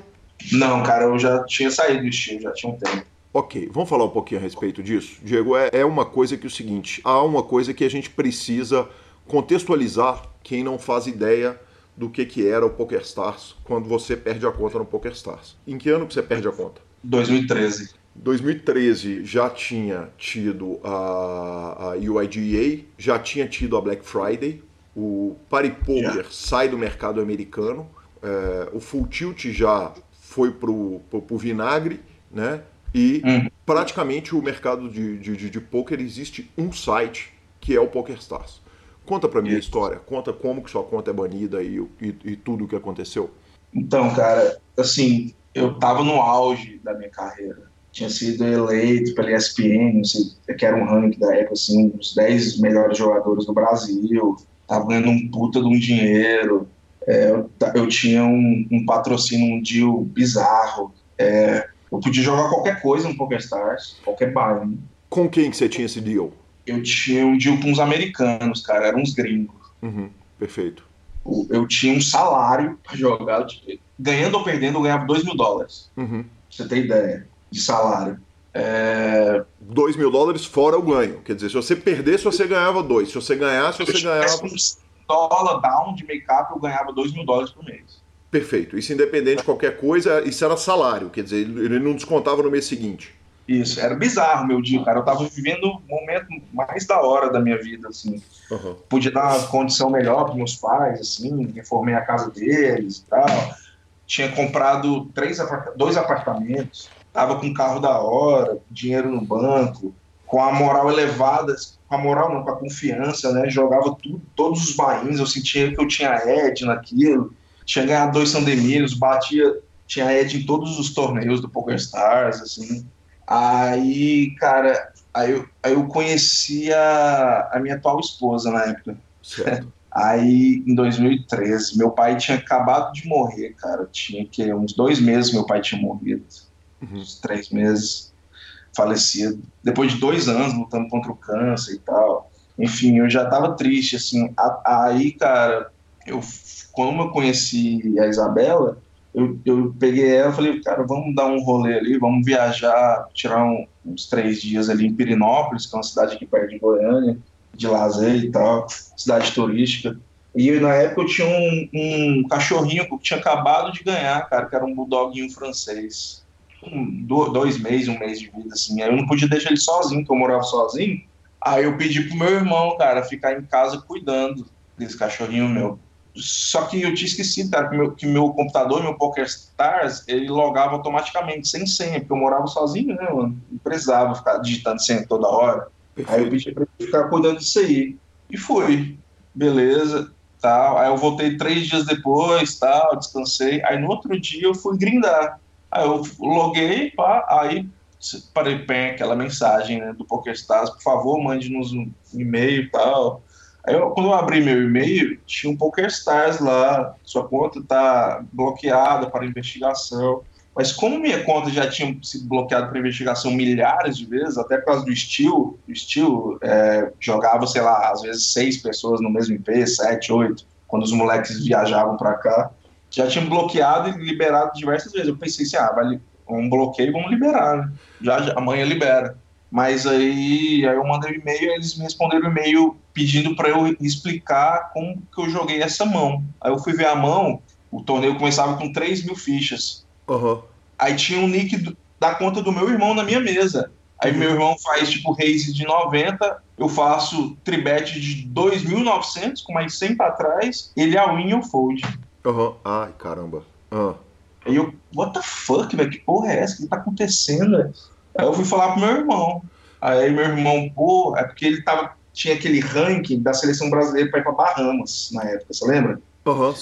Não, cara, eu já tinha saído do Steel, já tinha um tempo. Ok, vamos falar um pouquinho a respeito disso? Diego, é, é uma coisa que é o seguinte, há uma coisa que a gente precisa contextualizar quem não faz ideia do que, que era o PokerStars quando você perde a conta no PokerStars. Em que ano que você perde a conta? 2013. 2013 já tinha tido a, a UIDA, já tinha tido a Black Friday, o Paripoker sai do mercado americano, é, o Full Tilt já foi pro, pro, pro vinagre, né? E hum. praticamente o mercado de, de, de, poker existe um site que é o PokerStars. Conta para mim a história, conta como que sua conta é banida e, e, e tudo o que aconteceu. Então, cara, assim, eu tava no auge da minha carreira tinha sido eleito pela ESPN, que era um ranking da época, assim, um dos 10 melhores jogadores do Brasil, tava ganhando um puta de um dinheiro, é, eu, eu, tinha um, um, patrocínio, um deal bizarro, é, eu podia jogar qualquer coisa no PokerStars, qualquer baile. Com quem que você tinha esse deal? Eu tinha um deal com uns americanos, cara, eram uns gringos. Uhum, perfeito. Eu tinha um salário para jogar, ganhando ou perdendo, eu ganhava 2 mil dólares. Uhum você ter ideia, de salário. É... 2 mil dólares fora o ganho. Quer dizer, se você perdesse, você ganhava 2. Se você ganhasse, você ganhava. Um dólar down de make-up, eu ganhava 2 mil dólares por mês. Perfeito. Isso independente de qualquer coisa, isso era salário. Quer dizer, ele não descontava no mês seguinte. Isso, era bizarro meu dia, cara. Eu tava vivendo o momento mais da hora da minha vida, assim. Uhum. Podia dar uma condição melhor para meus pais, assim, reformei a casa deles e tal. Tinha comprado três dois apartamentos, tava com um carro da hora, dinheiro no banco, com a moral elevada, com a moral não, com a confiança, né? Jogava tudo, todos os bains, eu sentia que eu tinha Ed naquilo, tinha ganhado dois Sandemiros, batia, tinha Ed em todos os torneios do PokerStars, assim Aí, cara, aí eu, aí eu conheci a, a minha atual esposa na época. Certo. Aí, em 2013, meu pai tinha acabado de morrer, cara. Tinha que uns dois meses meu pai tinha morrido. Uhum. Uns três meses falecido. Depois de dois anos lutando contra o câncer e tal. Enfim, eu já tava triste, assim. Aí, cara, eu, como eu conheci a Isabela, eu, eu peguei ela e falei, cara, vamos dar um rolê ali, vamos viajar, tirar um, uns três dias ali em Pirinópolis, que é uma cidade aqui perto de Goiânia, de lazer e tal, cidade turística. E na época eu tinha um, um cachorrinho que eu tinha acabado de ganhar, cara, que era um bulldoguinho francês. Um, dois meses, um mês de vida, assim. Aí eu não podia deixar ele sozinho, porque eu morava sozinho. Aí eu pedi pro meu irmão, cara, ficar em casa cuidando desse cachorrinho meu. Só que eu tinha esquecido, cara, que meu, que meu computador, meu PokerStars, ele logava automaticamente, sem senha, porque eu morava sozinho, né, mano? Não precisava ficar digitando senha toda hora. Aí eu pedi pra ele ficar cuidando disso aí. E fui. Beleza, tal. Aí eu voltei três dias depois, tal, descansei. Aí no outro dia eu fui grindar. Aí eu loguei, pá, aí parei bem aquela mensagem né, do PokerStars, por favor, mande-nos um e-mail e tal Aí eu, quando eu abri meu e-mail, tinha um PokerStars lá, sua conta está bloqueada para investigação. Mas como minha conta já tinha sido bloqueada para investigação milhares de vezes, até por causa do estilo, o estilo é, jogava, sei lá, às vezes seis pessoas no mesmo IP, sete, oito, quando os moleques viajavam para cá, já tinha bloqueado e liberado diversas vezes. Eu pensei assim, ah, vai um bloqueio, vamos liberar, né? já, já amanhã libera. Mas aí, aí eu mandei um e-mail e eles me responderam o e-mail pedindo para eu explicar como que eu joguei essa mão. Aí eu fui ver a mão, o torneio começava com 3 mil fichas. Uhum. Aí tinha um nick da conta do meu irmão na minha mesa. Aí uhum. meu irmão faz tipo raise de 90, eu faço tribet de 2.900 com mais 100 para trás, ele é win ou fold. Uhum. Ai, caramba. Uhum. Aí eu, what the fuck, velho? Que porra é essa? O que tá acontecendo? Aí eu fui falar pro meu irmão. Aí meu irmão, pô, é porque ele tava, tinha aquele ranking da seleção brasileira para ir para Bahamas na época, você lembra? Uhum,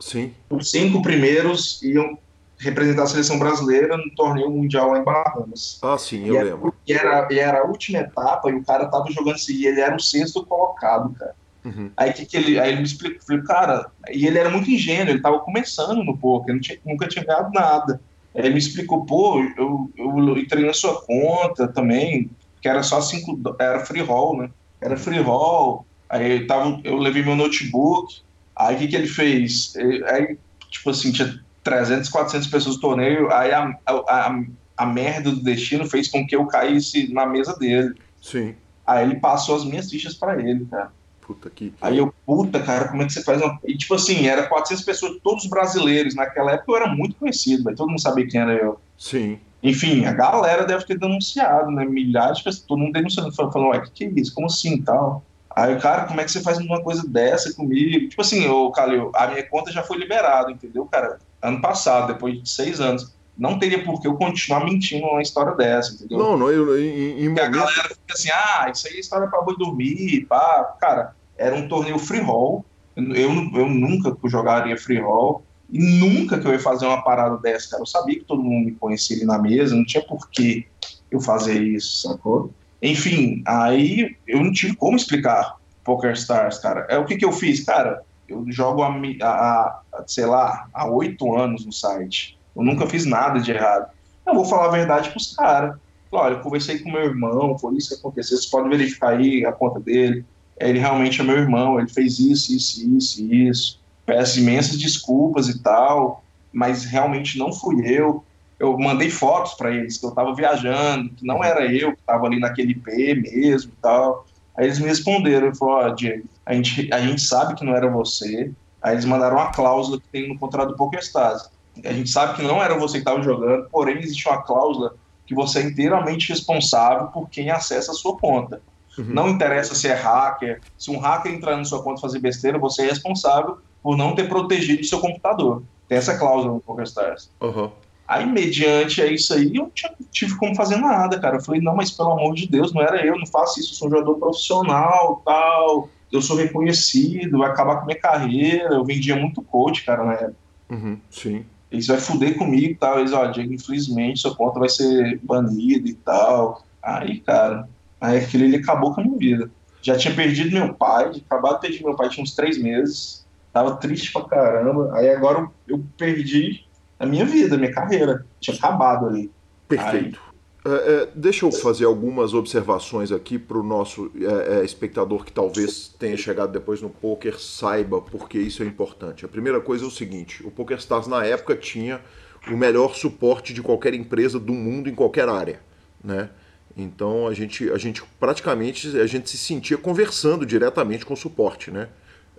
sim. Os cinco primeiros iam representar a seleção brasileira no torneio mundial lá em Bahamas. Ah, sim, eu e lembro. Era, e, era, era a última etapa e o cara tava jogando assim, e ele era o sexto colocado, cara. Uhum. Aí que, que ele, aí ele me explicou, falei, cara, e ele era muito ingênuo, ele tava começando no poker, nunca tinha ganhado nada. Ele me explicou, pô, eu, eu entrei na sua conta também, que era só cinco, era free roll, né? Era free roll. Aí eu, tava, eu levei meu notebook. Aí o que, que ele fez? Aí, tipo assim, tinha 300, 400 pessoas no torneio. Aí a, a, a merda do destino fez com que eu caísse na mesa dele. Sim. Aí ele passou as minhas fichas para ele, cara. Puta que. Aí eu, puta, cara, como é que você faz uma. E tipo assim, era 400 pessoas, todos brasileiros. Naquela época eu era muito conhecido, véio, todo mundo sabia quem era eu. Sim. Enfim, a galera deve ter denunciado, né? Milhares de pessoas, todo mundo denunciando, falando, ué, que, que é isso? Como assim tal? Aí, cara, como é que você faz uma coisa dessa comigo? Tipo assim, ô, Calil, a minha conta já foi liberada, entendeu, cara? Ano passado, depois de seis anos. Não teria por que eu continuar mentindo uma história dessa, entendeu? Não, não, eu, em, em momento... a galera fica assim, ah, isso aí é história pra boi dormir, pá. Cara, era um torneio free roll. Eu, eu nunca jogaria free roll. E nunca que eu ia fazer uma parada dessa, cara. Eu sabia que todo mundo me conhecia ali na mesa, não tinha por que eu fazer isso, sacou? Enfim, aí eu não tive como explicar Poker Stars, cara. É o que, que eu fiz, cara. Eu jogo há, sei lá, há oito anos no site. Eu nunca fiz nada de errado. Eu vou falar a verdade pros caras. Olha, eu conversei com meu irmão, foi isso que aconteceu. Vocês podem verificar aí a conta dele. Ele realmente é meu irmão, ele fez isso, isso, isso, isso peço imensas desculpas e tal, mas realmente não fui eu. eu mandei fotos para eles que eu estava viajando, que não era eu que estava ali naquele IP mesmo e tal. Aí eles me responderam, e falaram, ó, oh, Diego, a gente, a gente sabe que não era você. Aí eles mandaram uma cláusula que tem no contrato do PokerStars. A gente sabe que não era você que estava jogando, porém existe uma cláusula que você é inteiramente responsável por quem acessa a sua conta. Uhum. Não interessa se é hacker, se um hacker entrar na sua conta e fazer besteira, você é responsável por não ter protegido o seu computador. Tem essa cláusula no PokerStars. Uhum. Aí, mediante a isso aí, eu não tive como fazer nada, cara. Eu falei, não, mas pelo amor de Deus, não era eu, não faço isso, eu sou um jogador profissional, tal, eu sou reconhecido, vai acabar com minha carreira. Eu vendia muito coach, cara, na época. Uhum, sim. Eles vai fuder comigo e tal. Eles, ó, Diego, infelizmente, sua conta vai ser banida e tal. Aí, cara, aí aquilo ele acabou com a minha vida. Já tinha perdido meu pai, acabado de perder meu pai, tinha uns três meses. Tava triste pra caramba. Aí agora eu perdi a minha vida, a minha carreira. Tinha acabado ali. Perfeito. É, é, deixa eu fazer algumas observações aqui para o nosso é, é, espectador que talvez tenha chegado depois no poker saiba porque isso é importante. A primeira coisa é o seguinte: o PokerStars na época tinha o melhor suporte de qualquer empresa do mundo em qualquer área, né? Então a gente, a gente praticamente a gente se sentia conversando diretamente com o suporte, né?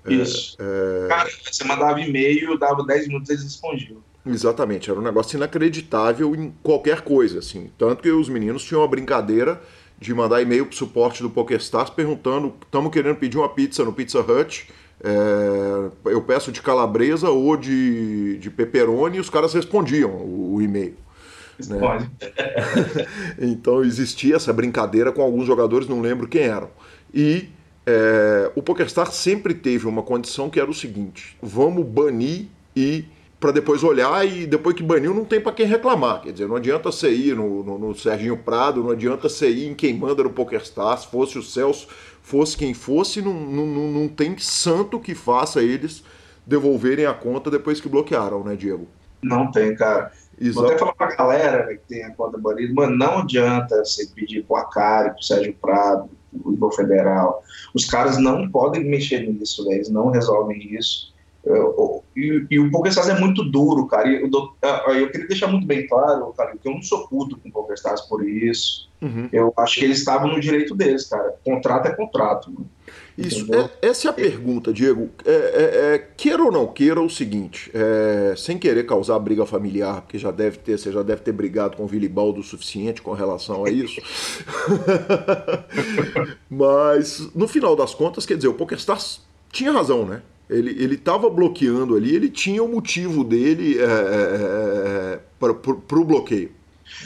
É, isso. É... Cara, você mandava e-mail, dava 10 minutos eles respondiam. Exatamente, era um negócio inacreditável em qualquer coisa, assim. Tanto que os meninos tinham uma brincadeira de mandar e-mail pro suporte do PokerStars perguntando: estamos querendo pedir uma pizza no Pizza Hut. É, eu peço de calabresa ou de, de pepperoni e os caras respondiam o, o e-mail. Né? então existia essa brincadeira com alguns jogadores, não lembro quem eram. E é, o PokerStars sempre teve uma condição que era o seguinte: vamos banir e para depois olhar e depois que baniu não tem para quem reclamar. Quer dizer, não adianta você ir no, no, no, Serginho Prado, não adianta você ir em quem manda no PokerStars, fosse o Celso, fosse quem fosse, não, não, não tem santo que faça eles devolverem a conta depois que bloquearam, né, Diego? Não tem, cara. Exato. Vou até falar pra galera né, que tem a conta banida, mano, não adianta você pedir pro Acari, pro Sérgio Prado, pro Ibor Federal. Os caras não podem mexer nisso, né? eles não resolvem isso. E, e o PokerStars é muito duro, cara. Eu, eu, queria deixar muito bem claro, cara, que eu não sou puto com o PokerStars por isso. Uhum. Eu acho que eles estavam no direito deles, cara. Contrato é contrato. Mano. Isso, é, essa é a pergunta, Diego. É, é, é, queira ou não queira, o seguinte, é, sem querer causar briga familiar, porque já deve ter, você já deve ter brigado com o Vilibaldo o suficiente com relação a isso. Mas, no final das contas, quer dizer, o PokerStars tinha razão, né? Ele estava bloqueando ali, ele tinha o motivo dele é, é, é para o bloqueio.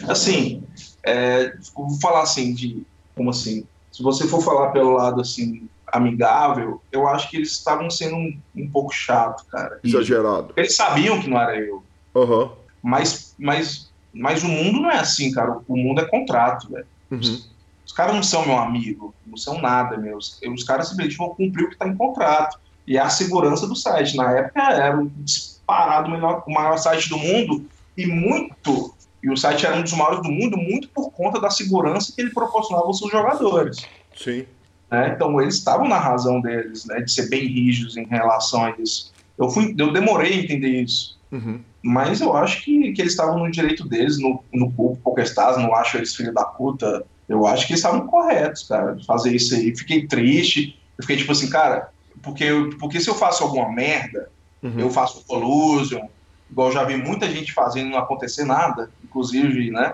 Assim, é, vou falar assim, de como assim, se você for falar pelo lado assim amigável, eu acho que eles estavam sendo um, um, pouco chato, cara. Exagerado. Eles sabiam que não era eu. Uhum. Mas, mas, mas o mundo não é assim, cara. O mundo é contrato, velho. Uhum. Os, os caras não são meu amigo, não são nada, meus. Os caras simplesmente vão cumprir o que está em contrato e a segurança do site. Na época era um disparado o maior, o maior site do mundo e muito, e o site era um dos maiores do mundo, muito por conta da segurança que ele proporcionava aos seus jogadores. Sim. É, então eles estavam na razão deles, né, de ser bem rígidos em relação a isso. Eu, fui, eu demorei a entender isso. Uhum. Mas eu acho que, que eles estavam no direito deles, no, no PokerStars, não acho eles filho da puta. Eu acho que eles estavam corretos, cara, de fazer isso aí. Fiquei triste. Eu fiquei tipo assim, cara, porque, porque se eu faço alguma merda, uhum. eu faço collusion, igual já vi muita gente fazendo não acontecer nada, inclusive, né?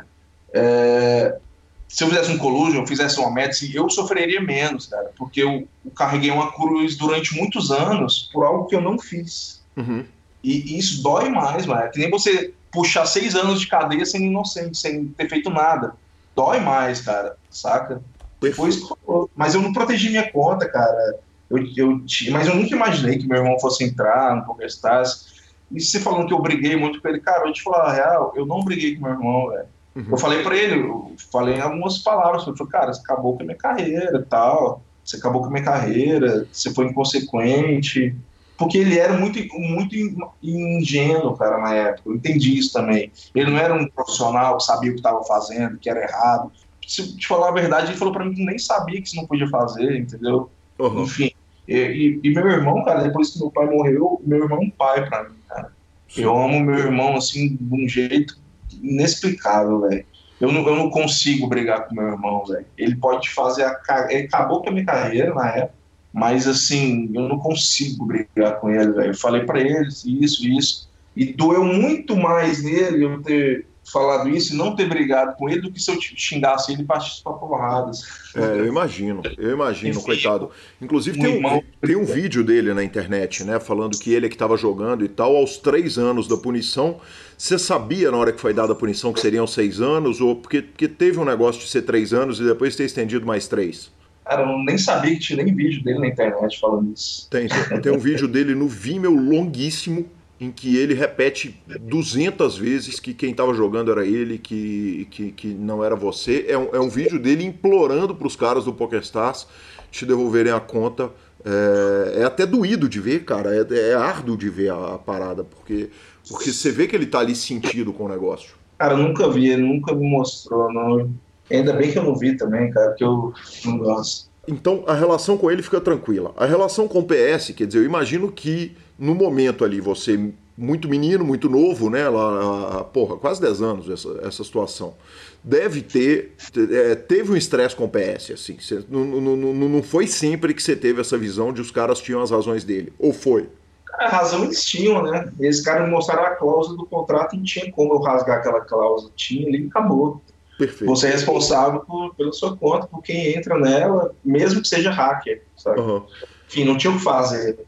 É, se eu fizesse um collusion, eu fizesse uma meta, eu sofreria menos, cara, porque eu, eu, carreguei uma cruz durante muitos anos por algo que eu não fiz. Uhum. E, e, isso dói mais, mano. É que nem você puxar seis anos de cadeia sendo inocente, sem ter feito nada. Dói mais, cara, saca? Depois, mas eu não protegi minha conta, cara. Eu, eu, mas eu nunca imaginei que meu irmão fosse entrar no PokerStars. E você falando que eu briguei muito com ele, cara, eu te falar a real, eu não briguei com meu irmão, velho. Uhum. Eu falei para ele, eu falei algumas palavras, eu falei, cara, você acabou com a minha carreira tal, você acabou com a minha carreira, você foi inconsequente. Porque ele era muito, muito ingênuo, cara, na época. Eu entendi isso também. Ele não era um profissional que sabia o que estava fazendo, que era errado. Se te falar a verdade, ele falou para mim que nem sabia que isso não podia fazer, entendeu? Uhum. Enfim. E, e, e, meu irmão, cara, depois que meu pai morreu, meu irmão é um pai pra mim, cara. Eu amo meu irmão, assim, de um jeito inexplicável, velho. Eu não, eu não consigo brigar com meu irmão, velho. Ele pode fazer a. Ele acabou com a minha carreira na época, mas assim, eu não consigo brigar com ele, velho. Eu falei para ele isso, isso. E doeu muito mais nele eu ter falado isso e não ter brigado com ele do que se eu xingasse ele e partisse pra porradas. É, eu imagino, eu imagino, Enfim, coitado. Inclusive tem um, tem um vídeo dele na internet, né, falando que ele é que estava jogando e tal, aos três anos da punição. Você sabia na hora que foi dada a punição que seriam seis anos? Ou porque, porque teve um negócio de ser três anos e depois ter estendido mais três? Cara, eu nem sabia que tinha nem vídeo dele na internet falando isso. Tem, tem um vídeo dele no Vimeo longuíssimo, em que ele repete 200 vezes que quem estava jogando era ele, que, que, que não era você. É um, é um vídeo dele implorando para os caras do PokerStars te devolverem a conta. É, é, até doído de ver, cara. É, é árduo de ver a, a, parada, porque, porque você vê que ele tá ali sentido com o negócio. Cara, eu nunca vi, ele nunca me mostrou. Não. Ainda bem que eu não vi também, cara, porque eu não gosto. Então a relação com ele fica tranquila. A relação com o PS, quer dizer, eu imagino que no momento ali, você muito menino, muito novo, né? Lá, porra, quase 10 anos essa, essa situação. Deve ter. É, teve um estresse com o PS, assim. Cê, não, não, não, não foi sempre que você teve essa visão de os caras tinham as razões dele. Ou foi? A razão eles tinham, né? Eles caras mostraram a cláusula do contrato e não tinha como eu rasgar aquela cláusula. Tinha ali e acabou. Perfeito. Você é responsável por, pela sua conta, por quem entra nela, mesmo que seja hacker, sabe? Uhum. Enfim, não tinha o que fazer.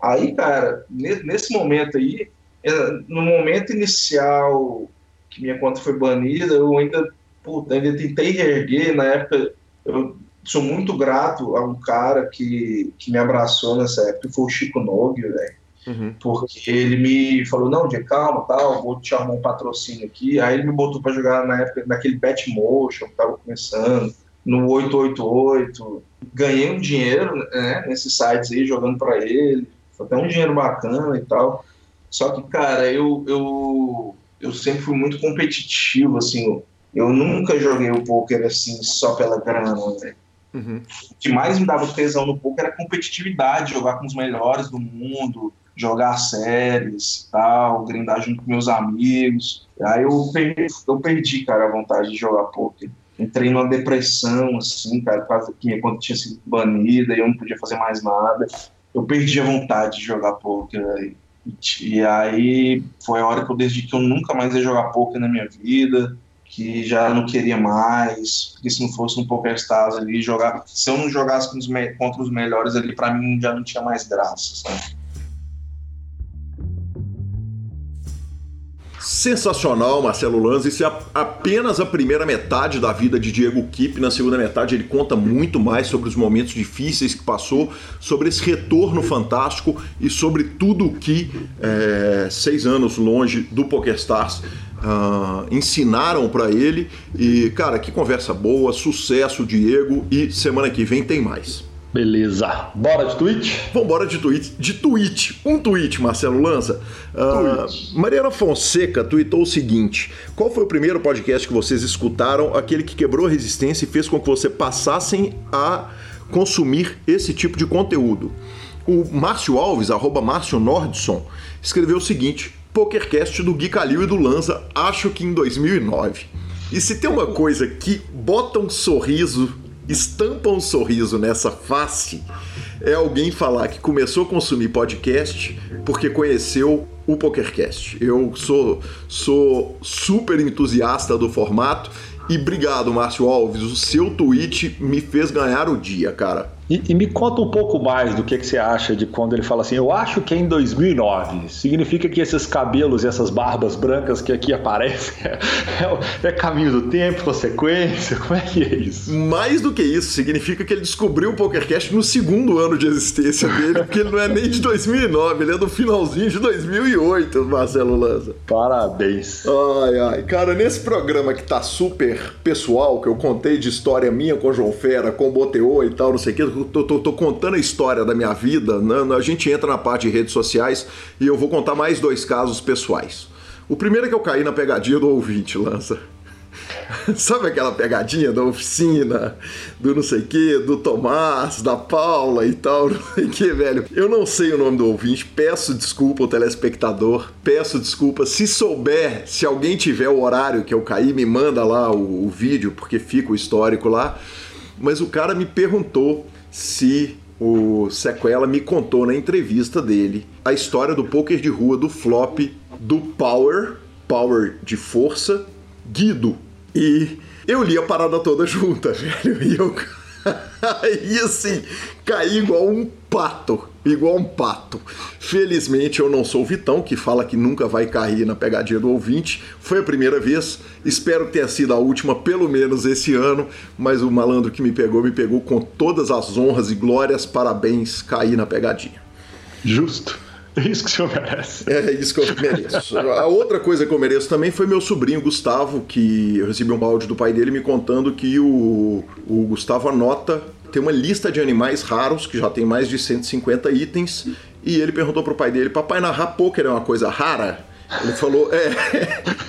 Aí, cara, nesse momento aí, é, no momento inicial que minha conta foi banida, eu ainda, puta, ainda tentei reerguer. Na época, eu sou muito grato a um cara que, que me abraçou nessa época, que foi o Chico Nog, velho. Uhum. Porque ele me falou, não, de calma, tal, vou te chamar um patrocínio aqui. Aí ele me botou para jogar na época naquele Betmotion que tava começando, no 888. Ganhei um dinheiro né, nesses sites aí, jogando para ele até um dinheiro bacana e tal. Só que, cara, eu, eu, eu sempre fui muito competitivo, assim. Eu nunca joguei o poker assim só pela grana, né? Uhum. O que mais me dava tesão no poker era competitividade, jogar com os melhores do mundo, jogar séries tal, grindar junto com meus amigos. Aí eu perdi, eu perdi, cara, a vontade de jogar poker. Entrei numa depressão, assim, cara, quase que quando tinha sido banida e eu não podia fazer mais nada eu perdi a vontade de jogar poker. E aí foi a hora que eu decidi que eu nunca mais ia jogar poker na minha vida, que já não queria mais, porque se não fosse no Poker Stars ali, jogar, se eu não jogasse contra os melhores ali, para mim já não tinha mais graça, sabe? Sensacional, Marcelo Lanza. Isso é apenas a primeira metade da vida de Diego Kipp. Na segunda metade, ele conta muito mais sobre os momentos difíceis que passou, sobre esse retorno fantástico e sobre tudo que é, seis anos longe do PokerStars uh, ensinaram para ele. E, cara, que conversa boa, sucesso, Diego. E semana que vem tem mais. Beleza. Bora de tweet? Vambora de tweet. De tweet. Um tweet, Marcelo Lança. Uh, Mariana Fonseca tweetou o seguinte: Qual foi o primeiro podcast que vocês escutaram? Aquele que quebrou a resistência e fez com que você passassem a consumir esse tipo de conteúdo. O Márcio Alves, arroba Márcio Nordson, escreveu o seguinte: PokerCast do Gui Calil e do Lanza, acho que em 2009. E se tem uma coisa que bota um sorriso estampa um sorriso nessa face é alguém falar que começou a consumir podcast porque conheceu o PokerCast. Eu sou, sou super entusiasta do formato e obrigado, Márcio Alves. O seu tweet me fez ganhar o dia, cara. E, e, me conta um pouco mais do que, que você acha de quando ele fala assim, eu acho que é em 2009. Significa que esses cabelos e essas barbas brancas que aqui aparecem é, é, é, caminho do tempo, consequência? Como é que é isso? Mais do que isso, significa que ele descobriu o PokerCast no segundo ano de existência dele, porque ele não é nem de 2009, ele é do finalzinho de 2008, Marcelo Lanza. Parabéns. Ai, ai. Cara, nesse programa que tá super pessoal, que eu contei de história minha com o João Fera, com o Boteô e tal, não sei o que, tô, tô, tô, contando a história da minha vida, né? a gente entra na parte de redes sociais e eu vou contar mais dois casos pessoais. O primeiro é que eu caí na pegadinha do ouvinte, Lança. Sabe aquela pegadinha da oficina, do não sei que, do Tomás, da Paula e tal, não sei que, velho. Eu não sei o nome do ouvinte, peço desculpa ao telespectador, peço desculpa. Se souber, se alguém tiver o horário que eu caí, me manda lá o, o vídeo, porque fica o histórico lá. Mas o cara me perguntou se o Sequela me contou na entrevista dele a história do poker de rua do flop do Power, Power de força, Guido. E eu li a parada toda junta, velho. E eu e assim, caí igual um pato. Igual um pato. Felizmente eu não sou o Vitão, que fala que nunca vai cair na pegadinha do ouvinte. Foi a primeira vez. Espero tenha sido a última, pelo menos esse ano. Mas o malandro que me pegou, me pegou com todas as honras e glórias. Parabéns, caí na pegadinha. Justo. É isso que o senhor merece. É isso que eu mereço. A outra coisa que eu mereço também foi meu sobrinho Gustavo, que eu recebi um áudio do pai dele me contando que o, o Gustavo anota, tem uma lista de animais raros, que já tem mais de 150 itens, e ele perguntou pro pai dele: Papai, narrar pôquer é uma coisa rara? Ele falou, é.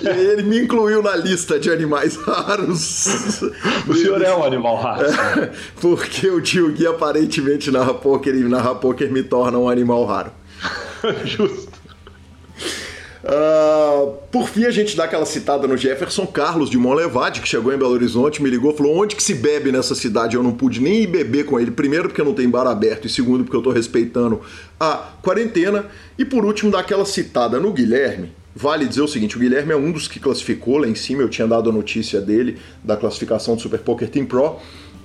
E ele me incluiu na lista de animais raros. O senhor é um animal raro. É, porque o tio Gui aparentemente narra poker e narrar poker me torna um animal raro. Justo. Uh, por fim, a gente dá aquela citada no Jefferson Carlos de Monlevade, que chegou em Belo Horizonte, me ligou, falou: onde que se bebe nessa cidade? Eu não pude nem ir beber com ele. Primeiro, porque não tem bar aberto, e segundo, porque eu tô respeitando a quarentena. E por último, dá aquela citada no Guilherme. Vale dizer o seguinte: o Guilherme é um dos que classificou lá em cima, eu tinha dado a notícia dele, da classificação do Super Poker Team Pro,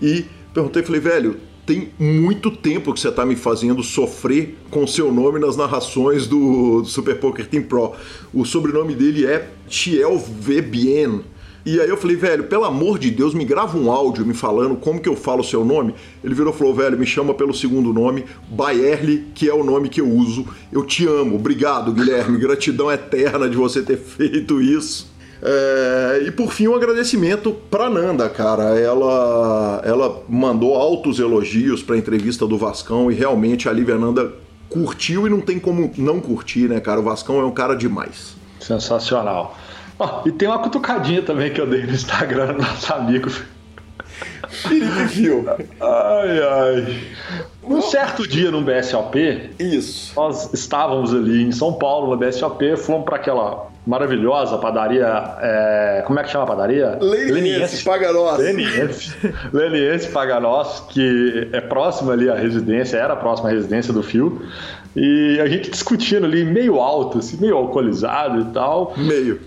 e perguntei, falei, velho, tem muito tempo que você está me fazendo sofrer com seu nome nas narrações do, Super Poker Team Pro. O sobrenome dele é Thiel Vebien. E aí eu falei, velho, pelo amor de Deus, me grava um áudio me falando como que eu falo o seu nome. Ele virou e falou, velho, me chama pelo segundo nome, Baerle, que é o nome que eu uso. Eu te amo. Obrigado, Guilherme. Gratidão eterna de você ter feito isso. É, e por fim, um agradecimento para Nanda, cara. Ela, ela mandou altos elogios para a entrevista do Vascão e realmente a Lívia Nanda curtiu e não tem como não curtir, né, cara? O Vascão é um cara demais. Sensacional. Oh, e tem uma cutucadinha também que eu dei no Instagram do nosso amigo. Felipe Fio. Ai, ai. Um certo dia no BSOP, isso. Nós estávamos ali em São Paulo, no BSOP, fomos para aquela maravilhosa padaria. É, como é que chama a padaria? Leniense Paganós. Leniense. Leniense Paganós, que é próxima ali à residência, era próxima à residência do Fio. E a gente discutindo ali, meio alto, assim, meio alcoolizado e tal. Meio.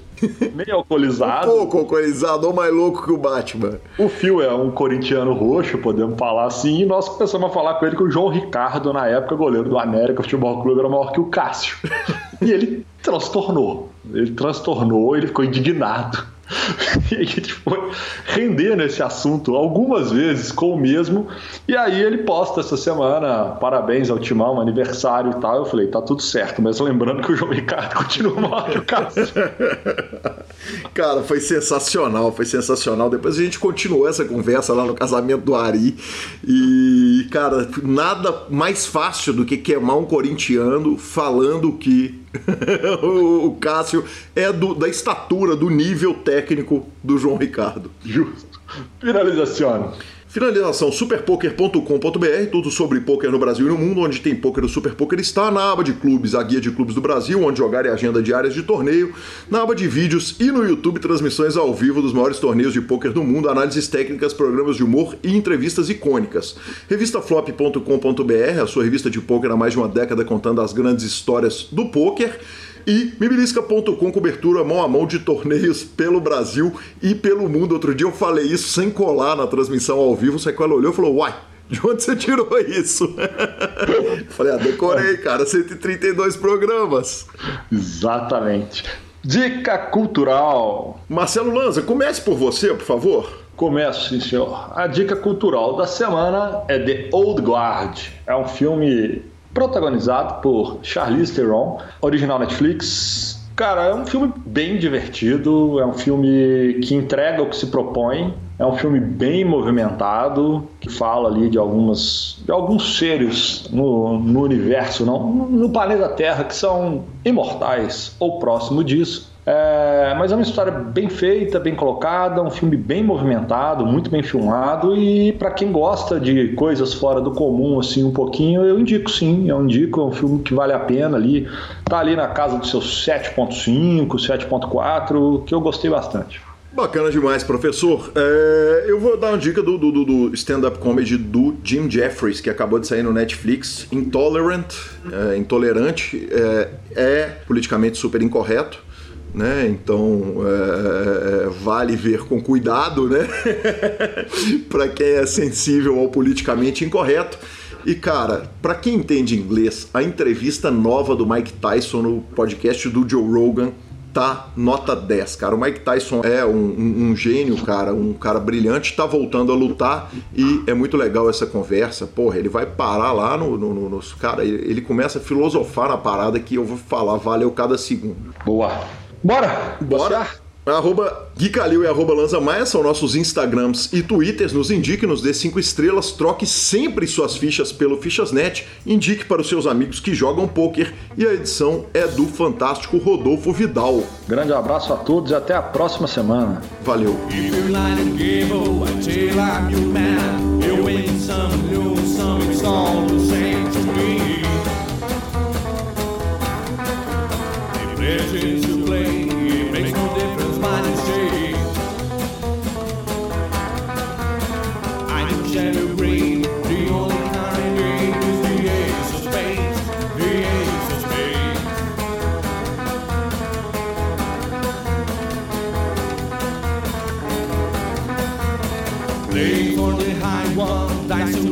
Meio alcoolizado. Um pouco alcoolizado, ou mais louco que o Batman. O Phil é um corintiano roxo, podemos falar assim, e nós começamos a falar com ele que o João Ricardo, na época, goleiro do América Futebol Clube, era maior que o Cássio. e ele transtornou. Ele transtornou, ele ficou indignado. e a gente foi render nesse assunto algumas vezes com o mesmo. E aí ele posta essa semana, parabéns ao Timão, aniversário e tal. Eu falei, tá tudo certo, mas lembrando que o João Ricardo continua maior que o Cássio. Cara, foi sensacional, foi sensacional. Depois a gente continuou essa conversa lá no casamento do Ari. E, cara, nada mais fácil do que queimar um corintiano falando que o Cássio é do, da estatura, do nível técnico do João Ricardo. Justo. Finalização. Finalização superpoker.com.br, tudo sobre poker no Brasil e no mundo, onde tem poker o Super Poker está na aba de clubes, a guia de clubes do Brasil, onde jogar e agenda diárias de torneio, na aba de vídeos e no YouTube transmissões ao vivo dos maiores torneios de poker do mundo, análises técnicas, programas de humor e entrevistas icônicas. Revistaflop.com.br, a sua revista de poker há mais de uma década contando as grandes histórias do poker e mibilisca.com, cobertura mão a mão de torneios pelo Brasil e pelo mundo. Outro dia eu falei isso sem colar na transmissão ao vivo, o ela olhou e falou, uai, de onde você tirou isso? falei, ah, decorei, cara, 132 programas. Exatamente. Dica cultural. Marcelo Lanza, comece por você, por favor. Começo, sim, senhor. A dica cultural da semana é The Old Guard. É um filme protagonizado por Charlize Theron, original Netflix. Cara, é um filme bem divertido, é um filme que entrega o que se propõe, é um filme bem movimentado, que fala ali de algumas de alguns seres no, no universo, não, no planeta Terra que são imortais ou próximo disso É, mas é uma história bem feita, bem colocada, um filme bem movimentado, muito bem filmado e para quem gosta de coisas fora do comum assim um pouquinho, eu indico sim, eu indico, é um filme que vale a pena ali, tá ali na casa dos seus 7.5, 7.4, que eu gostei bastante. Bacana demais, professor. É, eu vou dar uma dica do, do, do stand-up comedy do Jim Jeffries, que acabou de sair no Netflix. Intolerant, é, intolerante, é, é politicamente super incorreto né? Então é, é, vale ver com cuidado, né? para quem é sensível ao politicamente incorreto. E cara, para quem entende inglês, a entrevista nova do Mike Tyson no podcast do Joe Rogan tá nota 10, cara. O Mike Tyson é um, um, um, gênio, cara, um cara brilhante, tá voltando a lutar e é muito legal essa conversa. Porra, ele vai parar lá no. no, no, no cara, ele, ele começa a filosofar na parada que eu vou falar, valeu cada segundo. Boa. Bora! Bora! Arroba Gui Calil e arroba Lanza Maia são nossos Instagrams e Twitters. Nos indique, nos dê cinco estrelas, troque sempre suas fichas pelo Fichasnet, indique para os seus amigos que jogam poker e a edição é do fantástico Rodolfo Vidal. Grande abraço a todos e até a próxima semana. Valeu!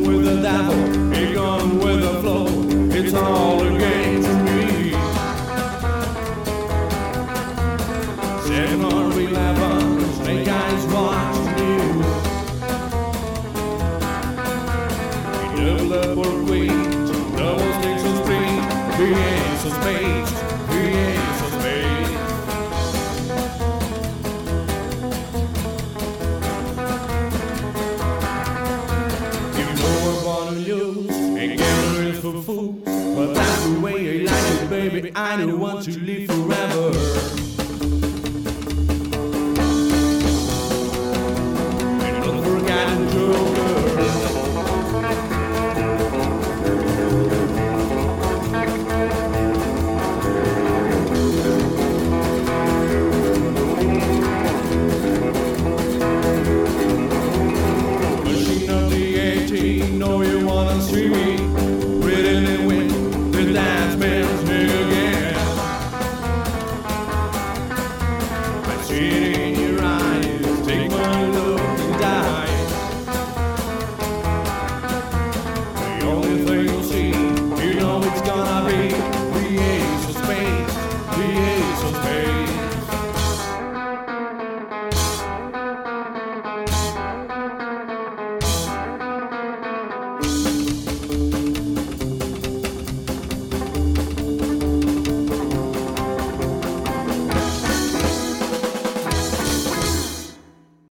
with a devil. anyone